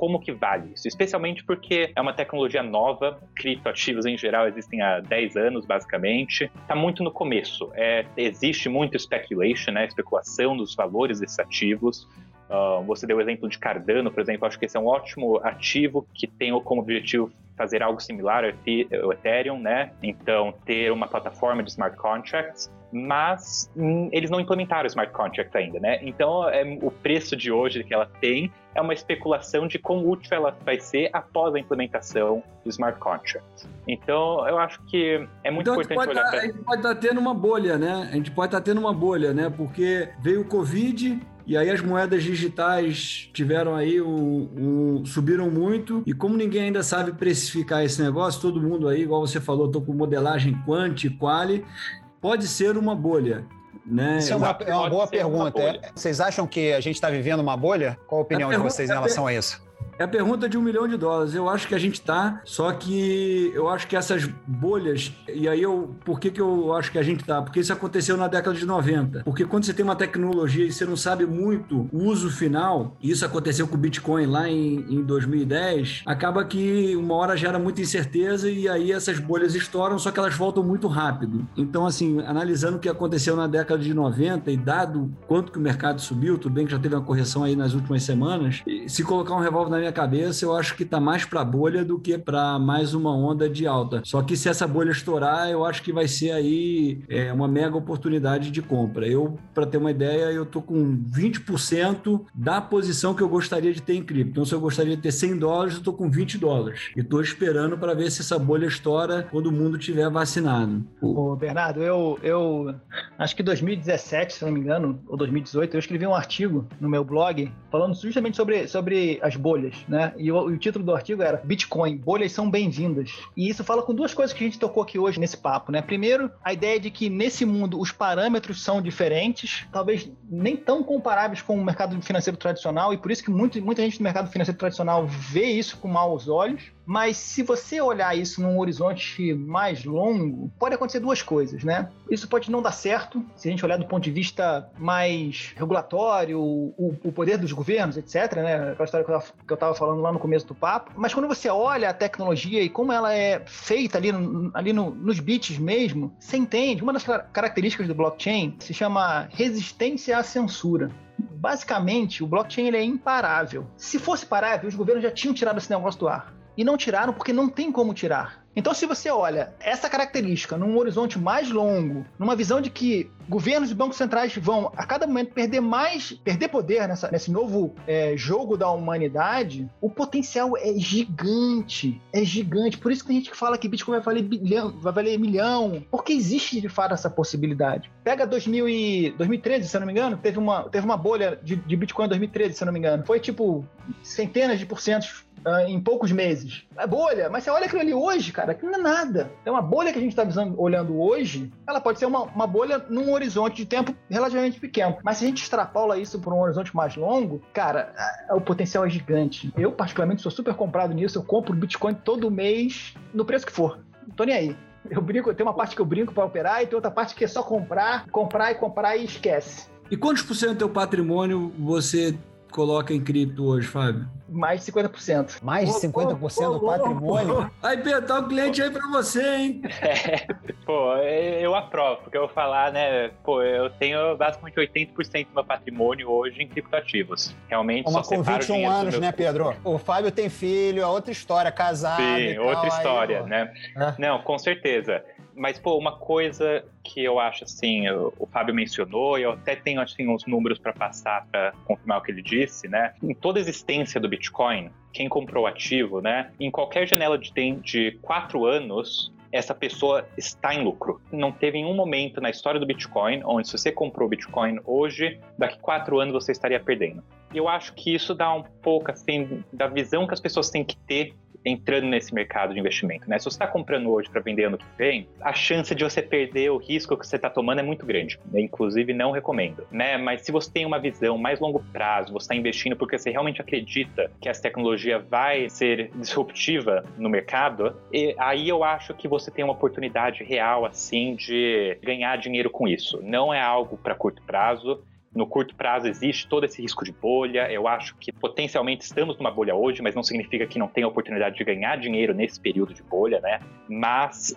como que vale isso, especialmente porque é uma tecnologia nova, criptoativos em geral existem há 10 anos, basicamente, está muito no começo, é, existe muito speculation, né, especulação dos valores desses ativos, Uh, você deu o exemplo de Cardano, por exemplo, acho que esse é um ótimo ativo que tem como objetivo fazer algo similar ao Ethereum, né? Então, ter uma plataforma de smart contracts, mas hum, eles não implementaram o smart contract ainda, né? Então, é, o preço de hoje que ela tem é uma especulação de quão útil ela vai ser após a implementação do smart contract. Então, eu acho que é muito então, importante olhar tá, pra... A gente pode estar tá tendo uma bolha, né? A gente pode estar tá tendo uma bolha, né? Porque veio o Covid, e aí as moedas digitais tiveram aí um, um, subiram muito e como ninguém ainda sabe precificar esse negócio, todo mundo aí, igual você falou, estou com modelagem quant e quali, pode ser uma bolha. Né? Isso é uma, é uma boa pergunta. Uma Vocês acham que a gente está vivendo uma bolha? Qual a opinião a de vocês em relação a isso? É a pergunta de um milhão de dólares. Eu acho que a gente tá, só que eu acho que essas bolhas, e aí eu, por que que eu acho que a gente tá? Porque isso aconteceu na década de 90. Porque quando você tem uma tecnologia e você não sabe muito o uso final, e isso aconteceu com o Bitcoin lá em, em 2010, acaba que uma hora gera muita incerteza e aí essas bolhas estouram, só que elas voltam muito rápido. Então, assim, analisando o que aconteceu na década de 90 e dado quanto que o mercado subiu, tudo bem que já teve uma correção aí nas últimas semanas, se colocar um revólver na minha cabeça, eu acho que tá mais para bolha do que para mais uma onda de alta. Só que se essa bolha estourar, eu acho que vai ser aí é, uma mega oportunidade de compra. Eu, para ter uma ideia, eu tô com 20% da posição que eu gostaria de ter em cripto. Então, se eu gostaria de ter 100 dólares, eu tô com 20 dólares. E tô esperando para ver se essa bolha estoura quando o mundo tiver vacinado. Ô, Bernardo, eu, eu acho que 2017, se não me engano, ou 2018, eu escrevi um artigo no meu blog falando justamente sobre, sobre as bolhas, né? E o, o título do artigo era Bitcoin, bolhas são bem-vindas. E isso fala com duas coisas que a gente tocou aqui hoje nesse papo, né? Primeiro, a ideia de que nesse mundo os parâmetros são diferentes, talvez nem tão comparáveis com o mercado financeiro tradicional, e por isso que muito, muita gente do mercado financeiro tradicional vê isso com maus olhos. Mas se você olhar isso num horizonte mais longo, pode acontecer duas coisas, né? Isso pode não dar certo, se a gente olhar do ponto de vista mais regulatório, o, o poder dos governos, etc., né? Aquela história que eu estava falando lá no começo do papo. Mas quando você olha a tecnologia e como ela é feita ali, no, ali no, nos bits mesmo, você entende. Uma das características do blockchain se chama resistência à censura basicamente, o blockchain ele é imparável. Se fosse parável, os governos já tinham tirado esse negócio do ar e não tiraram porque não tem como tirar. Então, se você olha essa característica num horizonte mais longo, numa visão de que governos e bancos centrais vão a cada momento perder mais, perder poder nessa, nesse novo é, jogo da humanidade, o potencial é gigante, é gigante. Por isso que tem gente que fala que Bitcoin vai valer bilhão, vai valer milhão, porque existe de fato essa possibilidade. Pega 2000 e, 2013, se eu não me engano, teve uma, teve uma bolha de, de Bitcoin em 2013, se eu não me engano. Foi tipo centenas de porcentos uh, em poucos meses. É bolha, mas você olha aquilo ali hoje, cara, aquilo não é nada. É uma bolha que a gente está olhando hoje, ela pode ser uma, uma bolha num horizonte de tempo relativamente pequeno. Mas se a gente extrapola isso para um horizonte mais longo, cara, o potencial é gigante. Eu, particularmente, sou super comprado nisso. Eu compro Bitcoin todo mês, no preço que for. Não tô nem aí. Eu brinco, tem uma parte que eu brinco para operar e tem outra parte que é só comprar, comprar e comprar e esquece. E quantos por cento do teu patrimônio você coloca em cripto hoje, Fábio? Mais de 50%. Mais de 50% do patrimônio? Aí, Pedro, tá o cliente aí pra você, hein? É, pô, eu aprovo, porque eu vou falar, né? Pô, eu tenho basicamente 80% do meu patrimônio hoje em criptoativos. Realmente, Uma com 21 anos, né, Pedro? O Fábio tem filho, é outra história, casado. Sim, outra história, aí, né? É. Não, com certeza. Mas, pô, uma coisa que eu acho assim, o, o Fábio mencionou, e eu até tenho assim, uns números para passar para confirmar o que ele disse, né? Em toda a existência do Bitcoin, quem comprou ativo, né? Em qualquer janela de, de quatro anos, essa pessoa está em lucro. Não teve nenhum momento na história do Bitcoin onde se você comprou Bitcoin hoje, daqui quatro anos você estaria perdendo. Eu acho que isso dá um pouco assim da visão que as pessoas têm que ter entrando nesse mercado de investimento, né? Se você está comprando hoje para vender ano que vem, a chance de você perder o risco que você está tomando é muito grande. Né? Inclusive, não recomendo, né? Mas se você tem uma visão mais longo prazo, você está investindo porque você realmente acredita que essa tecnologia vai ser disruptiva no mercado, aí eu acho que você tem uma oportunidade real, assim, de ganhar dinheiro com isso. Não é algo para curto prazo, no curto prazo existe todo esse risco de bolha. Eu acho que potencialmente estamos numa bolha hoje, mas não significa que não tem a oportunidade de ganhar dinheiro nesse período de bolha, né? Mas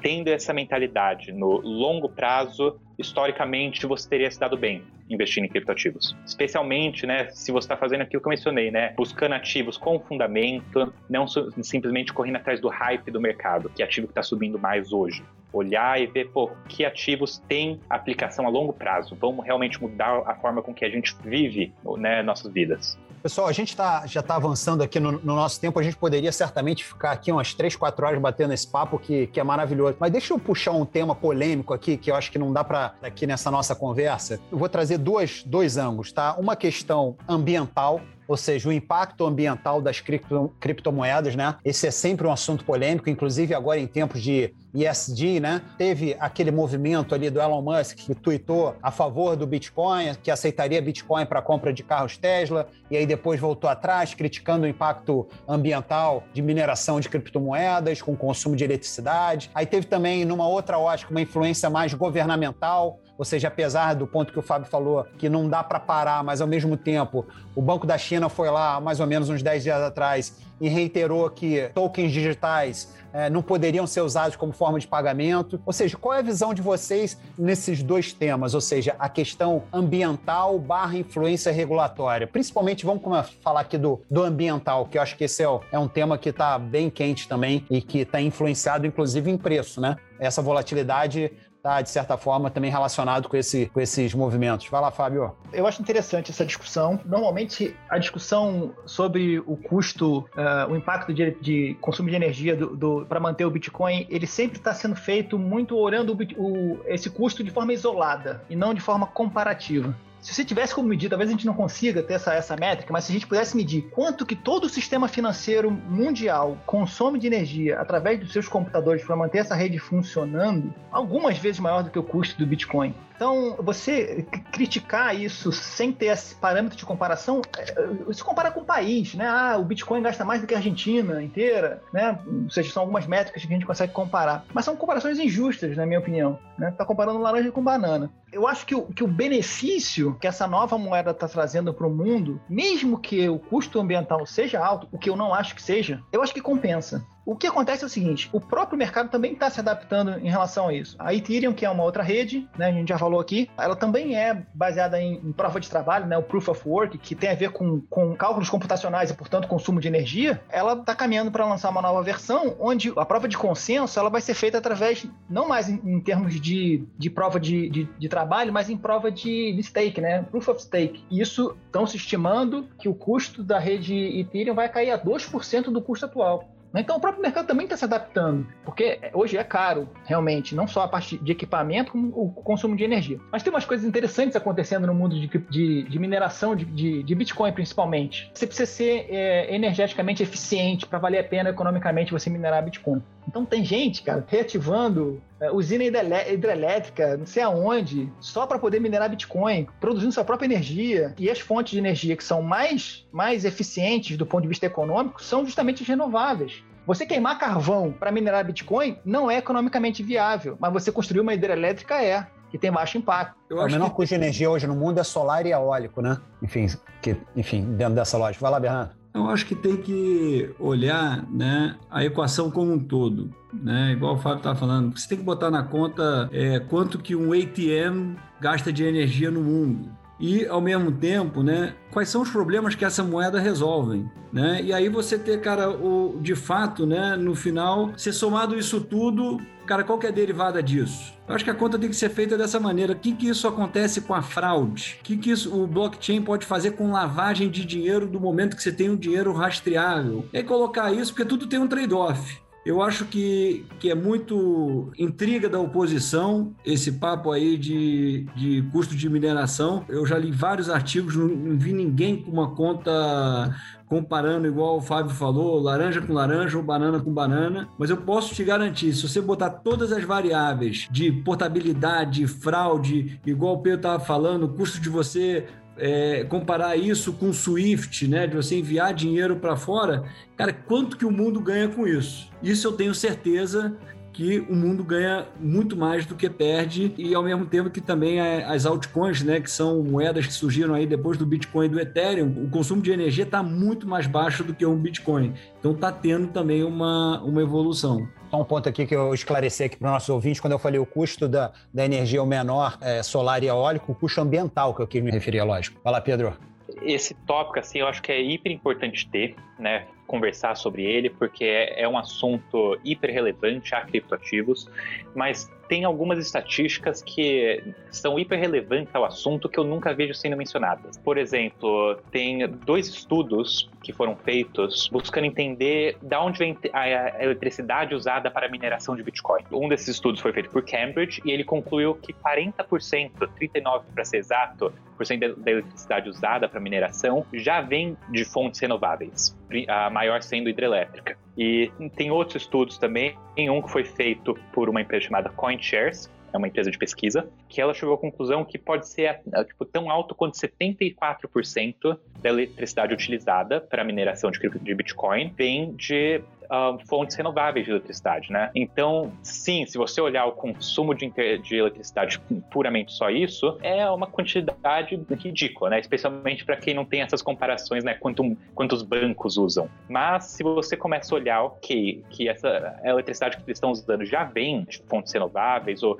tendo essa mentalidade no longo prazo, historicamente você teria se dado bem investindo em criptoativos. Especialmente, né, se você está fazendo aquilo que eu mencionei, né, buscando ativos com fundamento, não simplesmente correndo atrás do hype do mercado, que é ativo que está subindo mais hoje olhar e ver, pô, que ativos têm aplicação a longo prazo. Vamos realmente mudar a forma com que a gente vive né, nossas vidas. Pessoal, a gente tá, já está avançando aqui no, no, nosso tempo. A gente poderia certamente ficar aqui umas três, quatro horas batendo esse papo que, que é maravilhoso. Mas deixa eu puxar um tema polêmico aqui, que eu acho que não dá para aqui nessa nossa conversa. Eu vou trazer dois, dois ângulos, tá? Uma questão ambiental ou seja, o impacto ambiental das cripto, criptomoedas, né? Esse é sempre um assunto polêmico, inclusive agora em tempos de ESG, né? Teve aquele movimento ali do Elon Musk que tweetou a favor do Bitcoin, que aceitaria Bitcoin para compra de carros Tesla, e aí depois voltou atrás, criticando o impacto ambiental de mineração de criptomoedas, com consumo de eletricidade. Aí teve também, numa outra ótica, uma influência mais governamental, ou seja, apesar do ponto que o Fábio falou, que não dá para parar, mas ao mesmo tempo o Banco da China foi lá mais ou menos uns 10 dias atrás e reiterou que tokens digitais é, não poderiam ser usados como forma de pagamento. Ou seja, qual é a visão de vocês nesses dois temas? Ou seja, a questão ambiental barra influência regulatória. Principalmente, vamos falar aqui do, do ambiental, que eu acho que esse é, é um tema que está bem quente também e que está influenciado, inclusive, em preço, né? Essa volatilidade está, de certa forma, também relacionado com, esse, com esses movimentos. Vai lá, Fábio. Eu acho interessante essa discussão. Normalmente, a discussão sobre o custo, uh, o impacto de, de, consumo de energia do, do para manter o Bitcoin, ele sempre está sendo feito muito olhando o, o, esse custo de forma isolada e não de forma comparativa. Se você tivesse como medir, talvez a gente não consiga ter essa, essa métrica, mas se a gente pudesse medir quanto que todo o sistema financeiro mundial consome de energia através dos seus computadores para manter essa rede funcionando, algumas vezes maior do que o custo do Bitcoin. Então, você criticar isso sem ter esse parâmetro de comparação, é, se compara com o país, né? Ah, o Bitcoin gasta mais do que a Argentina inteira, né? Ou seja, são algumas métricas que a gente consegue comparar. Mas são comparações injustas, na minha opinião. Né? Tá comparando laranja com banana. Eu acho que o, que o benefício que essa nova moeda está trazendo para o mundo, mesmo que o custo ambiental seja alto, o que eu não acho que seja, eu acho que compensa. O que acontece é o seguinte: o próprio mercado também está se adaptando em relação a isso. A Ethereum, que é uma outra rede, né, a gente já falou aqui, ela também é baseada em, em, prova de trabalho, né, o Proof of Work, que tem a ver com, com cálculos computacionais e, portanto, consumo de energia. Ela está caminhando para lançar uma nova versão, onde a prova de consenso ela vai ser feita através, não mais em, em termos de, de prova de, de, de, trabalho, mas em prova de, de stake, né, Proof of Stake. Isso estão se estimando que o custo da rede Ethereum vai cair a 2% do custo atual. Né? Então o próprio mercado também está se adaptando, porque hoje é caro, realmente, não só a parte de equipamento, como o consumo de energia. Mas tem umas coisas interessantes acontecendo no mundo de, de, de mineração de, de, de, Bitcoin, principalmente. Você precisa ser é, energeticamente eficiente para valer a pena economicamente você minerar Bitcoin. Então tem gente, cara, reativando é, usina hidrelétrica, não sei aonde, só para poder minerar Bitcoin, produzindo sua própria energia. E as fontes de energia que são mais, mais eficientes do ponto de vista econômico são justamente as renováveis. Você queimar carvão para minerar Bitcoin não é economicamente viável, mas você construir uma hidrelétrica é que tem baixo impacto. Eu o menor que... custo de energia hoje no mundo é solar e eólico, né? Enfim, que, enfim dentro dessa lógica. Vai lá, Bernardo. Eu acho que tem que olhar né, a equação como um todo. Né? Igual o Fábio estava falando, você tem que botar na conta é, quanto que um ATM gasta de energia no mundo e, ao mesmo tempo, né, quais são os problemas que essa moeda resolve. Né? E aí você ter, cara, o, de fato, né, no final, ser somado isso tudo, cara, qual que é a derivada disso? Eu acho que a conta tem que ser feita dessa maneira. O que, que isso acontece com a fraude? O que, que isso, o blockchain pode fazer com lavagem de dinheiro do momento que você tem um dinheiro rastreável? É colocar isso, porque tudo tem um trade-off. Eu acho que, que é muito intriga da oposição esse papo aí de, de custo de mineração. Eu já li vários artigos, não, não vi ninguém com uma conta comparando, igual o Fábio falou, laranja com laranja ou banana com banana, mas eu posso te garantir, se você botar todas as variáveis de portabilidade, fraude, igual o Pedro estava falando, custo de você é, comparar isso com Swift, né, de você enviar dinheiro para fora, cara, quanto que o mundo ganha com isso? Isso eu tenho certeza que o mundo ganha muito mais do que perde e ao mesmo tempo que também as altcoins, né, que são moedas que surgiram aí depois do Bitcoin e do Ethereum, o consumo de energia está muito mais baixo do que um Bitcoin. Então está tendo também uma, uma evolução. Só um ponto aqui que eu esclareci aqui para os nossos ouvintes, quando eu falei o custo da, da energia o menor é, solar e eólico, o custo ambiental que eu quis me referir, lógico. Vai lá, Pedro. Esse tópico, assim, eu acho que é hiper importante ter, né? conversar sobre ele, porque é, é um assunto hiper relevante a criptoativos, mas tem algumas estatísticas que são hiper relevantes ao assunto que eu nunca vejo sendo mencionadas. Por exemplo, tem dois estudos que foram feitos buscando entender de onde vem a eletricidade usada para a mineração de Bitcoin. Um desses estudos foi feito por Cambridge e ele concluiu que 40%, 39% para ser exato, por cento da eletricidade usada para mineração já vem de fontes renováveis, a maior sendo hidrelétrica. E tem outros estudos também, um que foi feito por uma empresa chamada CoinShares, é uma empresa de pesquisa, que ela chegou à conclusão que pode ser tipo, tão alto quanto 74% da eletricidade utilizada para a mineração de, de Bitcoin vem de uh, fontes renováveis de eletricidade, né? Então, sim, se você olhar o consumo de, de eletricidade puramente só isso, é uma quantidade ridícula, né? Especialmente para quem não tem essas comparações, né? Quanto, quantos bancos usam. Mas se você começa a olhar, ok, que essa eletricidade que eles estão usando já vem de fontes renováveis, ou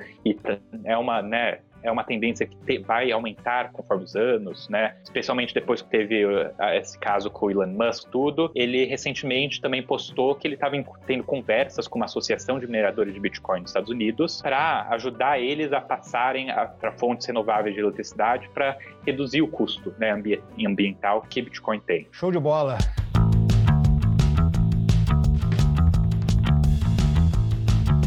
é uma, né? É uma tendência que te, vai aumentar conforme os anos, né? Especialmente depois que teve uh, esse caso com o Elon Musk, tudo. Ele recentemente também postou que ele estava tendo conversas com uma associação de mineradores de Bitcoin nos Estados Unidos para ajudar eles a passarem para fontes renováveis de eletricidade para reduzir o custo né, ambiental que Bitcoin tem. Show de bola.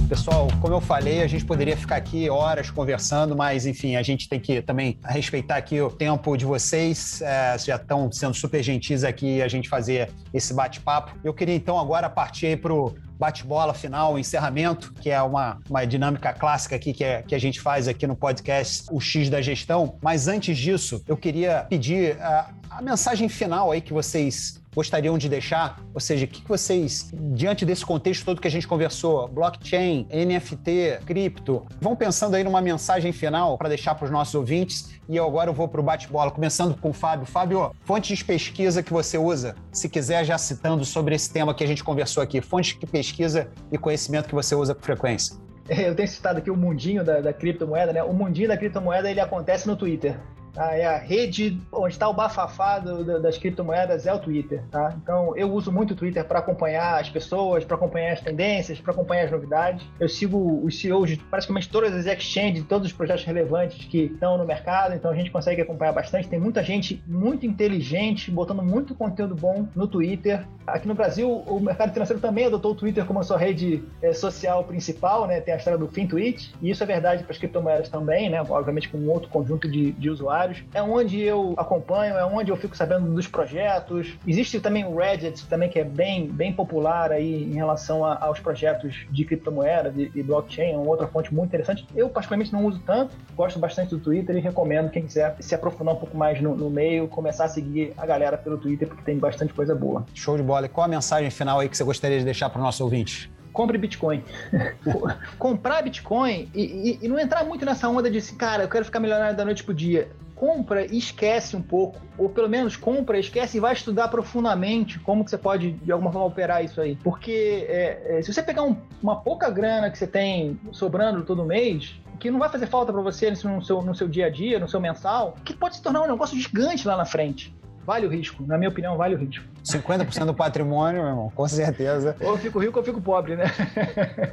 Pessoal, como eu falei, a gente poderia ficar aqui horas conversando, mas enfim, a gente tem que também respeitar aqui o tempo de vocês. É, já estão sendo super gentis aqui a gente fazer esse bate-papo. Eu queria então agora partir para o bate-bola final, encerramento, que é uma, uma dinâmica clássica aqui que, é, que a gente faz aqui no podcast, o X da gestão. Mas antes disso, eu queria pedir a, a mensagem final aí que vocês gostariam de deixar? Ou seja, o que vocês, diante desse contexto todo que a gente conversou, blockchain, NFT, cripto, vão pensando aí numa mensagem final para deixar para os nossos ouvintes? E eu agora eu vou para o bate-bola, começando com o Fábio. Fábio, fontes de pesquisa que você usa, se quiser já citando sobre esse tema que a gente conversou aqui, fontes de pesquisa e conhecimento que você usa com frequência. Eu tenho citado aqui o mundinho da, da criptomoeda, né? O mundinho da criptomoeda ele acontece no Twitter. Ah, é a rede onde está o bafafá do, das criptomoedas é o Twitter, tá? Então eu uso muito o Twitter para acompanhar as pessoas, para acompanhar as tendências, para acompanhar as novidades. Eu sigo os CEOs de praticamente todas as exchanges, todos os projetos relevantes que estão no mercado, então a gente consegue acompanhar bastante. Tem muita gente muito inteligente, botando muito conteúdo bom no Twitter. Aqui no Brasil, o mercado financeiro também adotou o Twitter como a sua rede é, social principal, né? Tem a história do FinTwitch, e isso é verdade para as criptomoedas também, né? Obviamente com um outro conjunto de, de usuários usuários. É onde eu acompanho, é onde eu fico sabendo dos projetos. Existe também o Reddit, também que é bem, bem popular aí em relação a, aos projetos de criptomoeda, de, de, blockchain, é uma outra fonte muito interessante. Eu particularmente não uso tanto, gosto bastante do Twitter e recomendo quem quiser se aprofundar um pouco mais no, no meio, começar a seguir a galera pelo Twitter, porque tem bastante coisa boa. Show de bola. E qual a mensagem final aí que você gostaria de deixar para o nosso ouvinte? Compre Bitcoin. Comprar Bitcoin e, e, e, não entrar muito nessa onda de assim, cara, eu quero ficar milionário da noite pro dia compra e esquece um pouco, ou pelo menos compra, esquece e vai estudar profundamente como que você pode de alguma forma operar isso aí. Porque é, é, se você pegar um, uma pouca grana que você tem sobrando todo mês, que não vai fazer falta para você no seu, no seu dia a dia, no seu mensal, que pode se tornar um negócio gigante lá na frente vale o risco. Na minha opinião, vale o risco. 50% do patrimônio, meu irmão, com certeza. Ou eu fico rico ou eu fico pobre, né?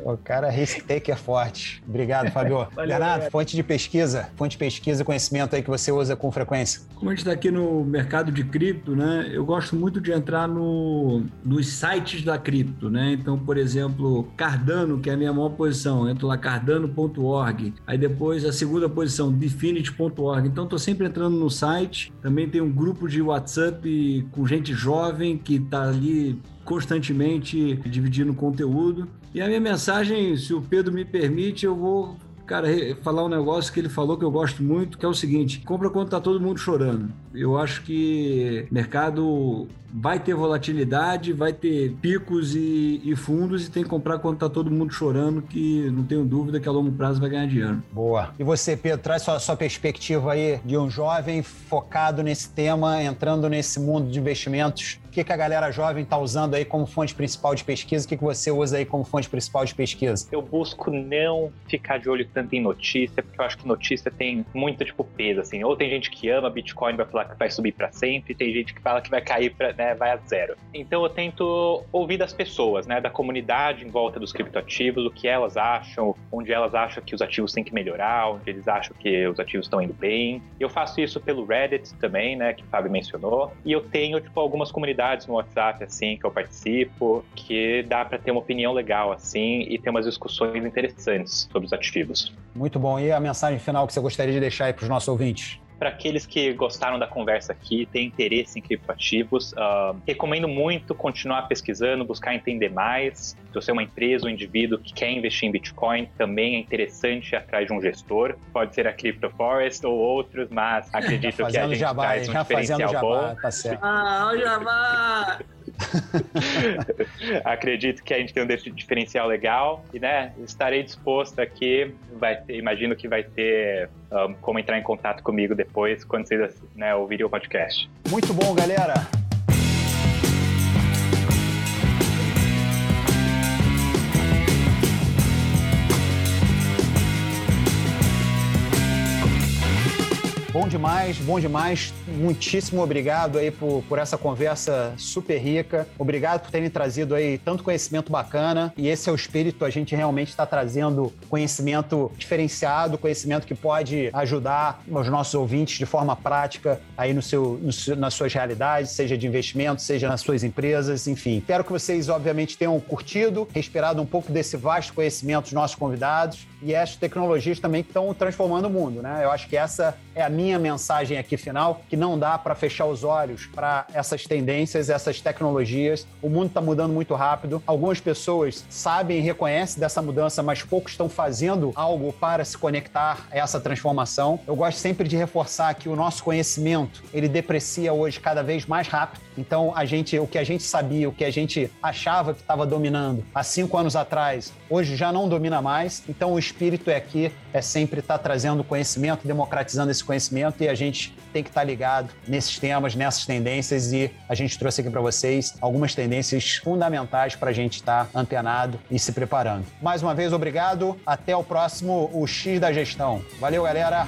O cara risk taker forte. Obrigado, Fabio. Valeu, Leonardo, fonte de pesquisa, fonte de pesquisa e conhecimento aí que você usa com frequência. Como a gente está aqui no mercado de cripto, né? Eu gosto muito de entrar no, nos sites da cripto, né? Então, por exemplo, Cardano, que é a minha maior posição, entro lá cardano.org. Aí depois a segunda posição, definite.org. Então, estou sempre entrando no site. Também tem um grupo de WhatsApp WhatsApp com gente jovem que está ali constantemente dividindo conteúdo. E a minha mensagem, se o Pedro me permite, eu vou cara, falar um negócio que ele falou que eu gosto muito, que é o seguinte: compra quando tá todo mundo chorando. Eu acho que mercado vai ter volatilidade, vai ter picos e, e, fundos e tem que comprar quando tá todo mundo chorando, que não tenho dúvida que a longo prazo vai ganhar dinheiro. Boa. E você, Pedro, traz sua, sua perspectiva aí de um jovem focado nesse tema, entrando nesse mundo de investimentos que, que a galera jovem está usando aí como fonte principal de pesquisa? O que, que você usa aí como fonte principal de pesquisa? Eu busco não ficar de olho tanto em notícia, porque eu acho que notícia tem muito, tipo, peso, assim. Ou tem gente que ama Bitcoin vai falar que vai subir para sempre, tem gente que fala que vai cair pra, né, vai a zero. Então eu tento ouvir das pessoas, né, da comunidade em volta dos criptoativos, o que elas acham, onde elas acham que os ativos têm que melhorar, onde eles acham que os ativos estão indo bem. Eu faço isso pelo Reddit também, né, que o Fábio mencionou, e eu tenho tipo algumas comunidades no WhatsApp assim que eu participo, que dá para ter uma opinião legal assim e ter umas discussões interessantes sobre os ativos. Muito bom. E a mensagem final que você gostaria de deixar aí para os nossos ouvintes? Para aqueles que gostaram da conversa aqui, têm interesse em criptoativos, uh, recomendo muito continuar pesquisando, buscar entender mais. Se você é uma empresa ou um indivíduo que quer investir em Bitcoin, também é interessante ir atrás de um gestor. Pode ser a Crypto Forest ou outros, mas acredito que a gente jabá, traz um diferencial jabá, bom. Tá certo. Ah, o Jabá! Acredito que a gente tem um diferencial legal e, né, estarei disposto aqui. Vai ter, imagino que vai ter um, como entrar em contato comigo depois, quando vocês né, ouvirem o podcast. Muito bom, galera. Demais, bom demais. Muitíssimo obrigado aí por, por essa conversa super rica. Obrigado por terem trazido aí tanto conhecimento bacana. E esse é o espírito, a gente realmente está trazendo conhecimento diferenciado, conhecimento que pode ajudar os nossos ouvintes de forma prática aí no seu, no, nas suas realidades, seja de investimento, seja nas suas empresas, enfim. Espero que vocês, obviamente, tenham curtido, respirado um pouco desse vasto conhecimento dos nossos convidados e essas tecnologias também que estão transformando o mundo, né? Eu acho que essa é a minha mensagem aqui final, que não dá para fechar os olhos para essas tendências, essas tecnologias. O mundo está mudando muito rápido. Algumas pessoas sabem e reconhecem dessa mudança, mas poucos estão fazendo algo para se conectar a essa transformação. Eu gosto sempre de reforçar que o nosso conhecimento, ele deprecia hoje cada vez mais rápido. Então, a gente, o que a gente sabia, o que a gente achava que estava dominando há cinco anos atrás, hoje já não domina mais. Então, o espírito é aqui, é sempre estar tá trazendo conhecimento, democratizando esse conhecimento e a gente tem que estar tá ligado nesses temas, nessas tendências e a gente trouxe aqui para vocês algumas tendências fundamentais para a gente estar tá antenado e se preparando. Mais uma vez, obrigado. Até o próximo, o X da Gestão. Valeu, galera!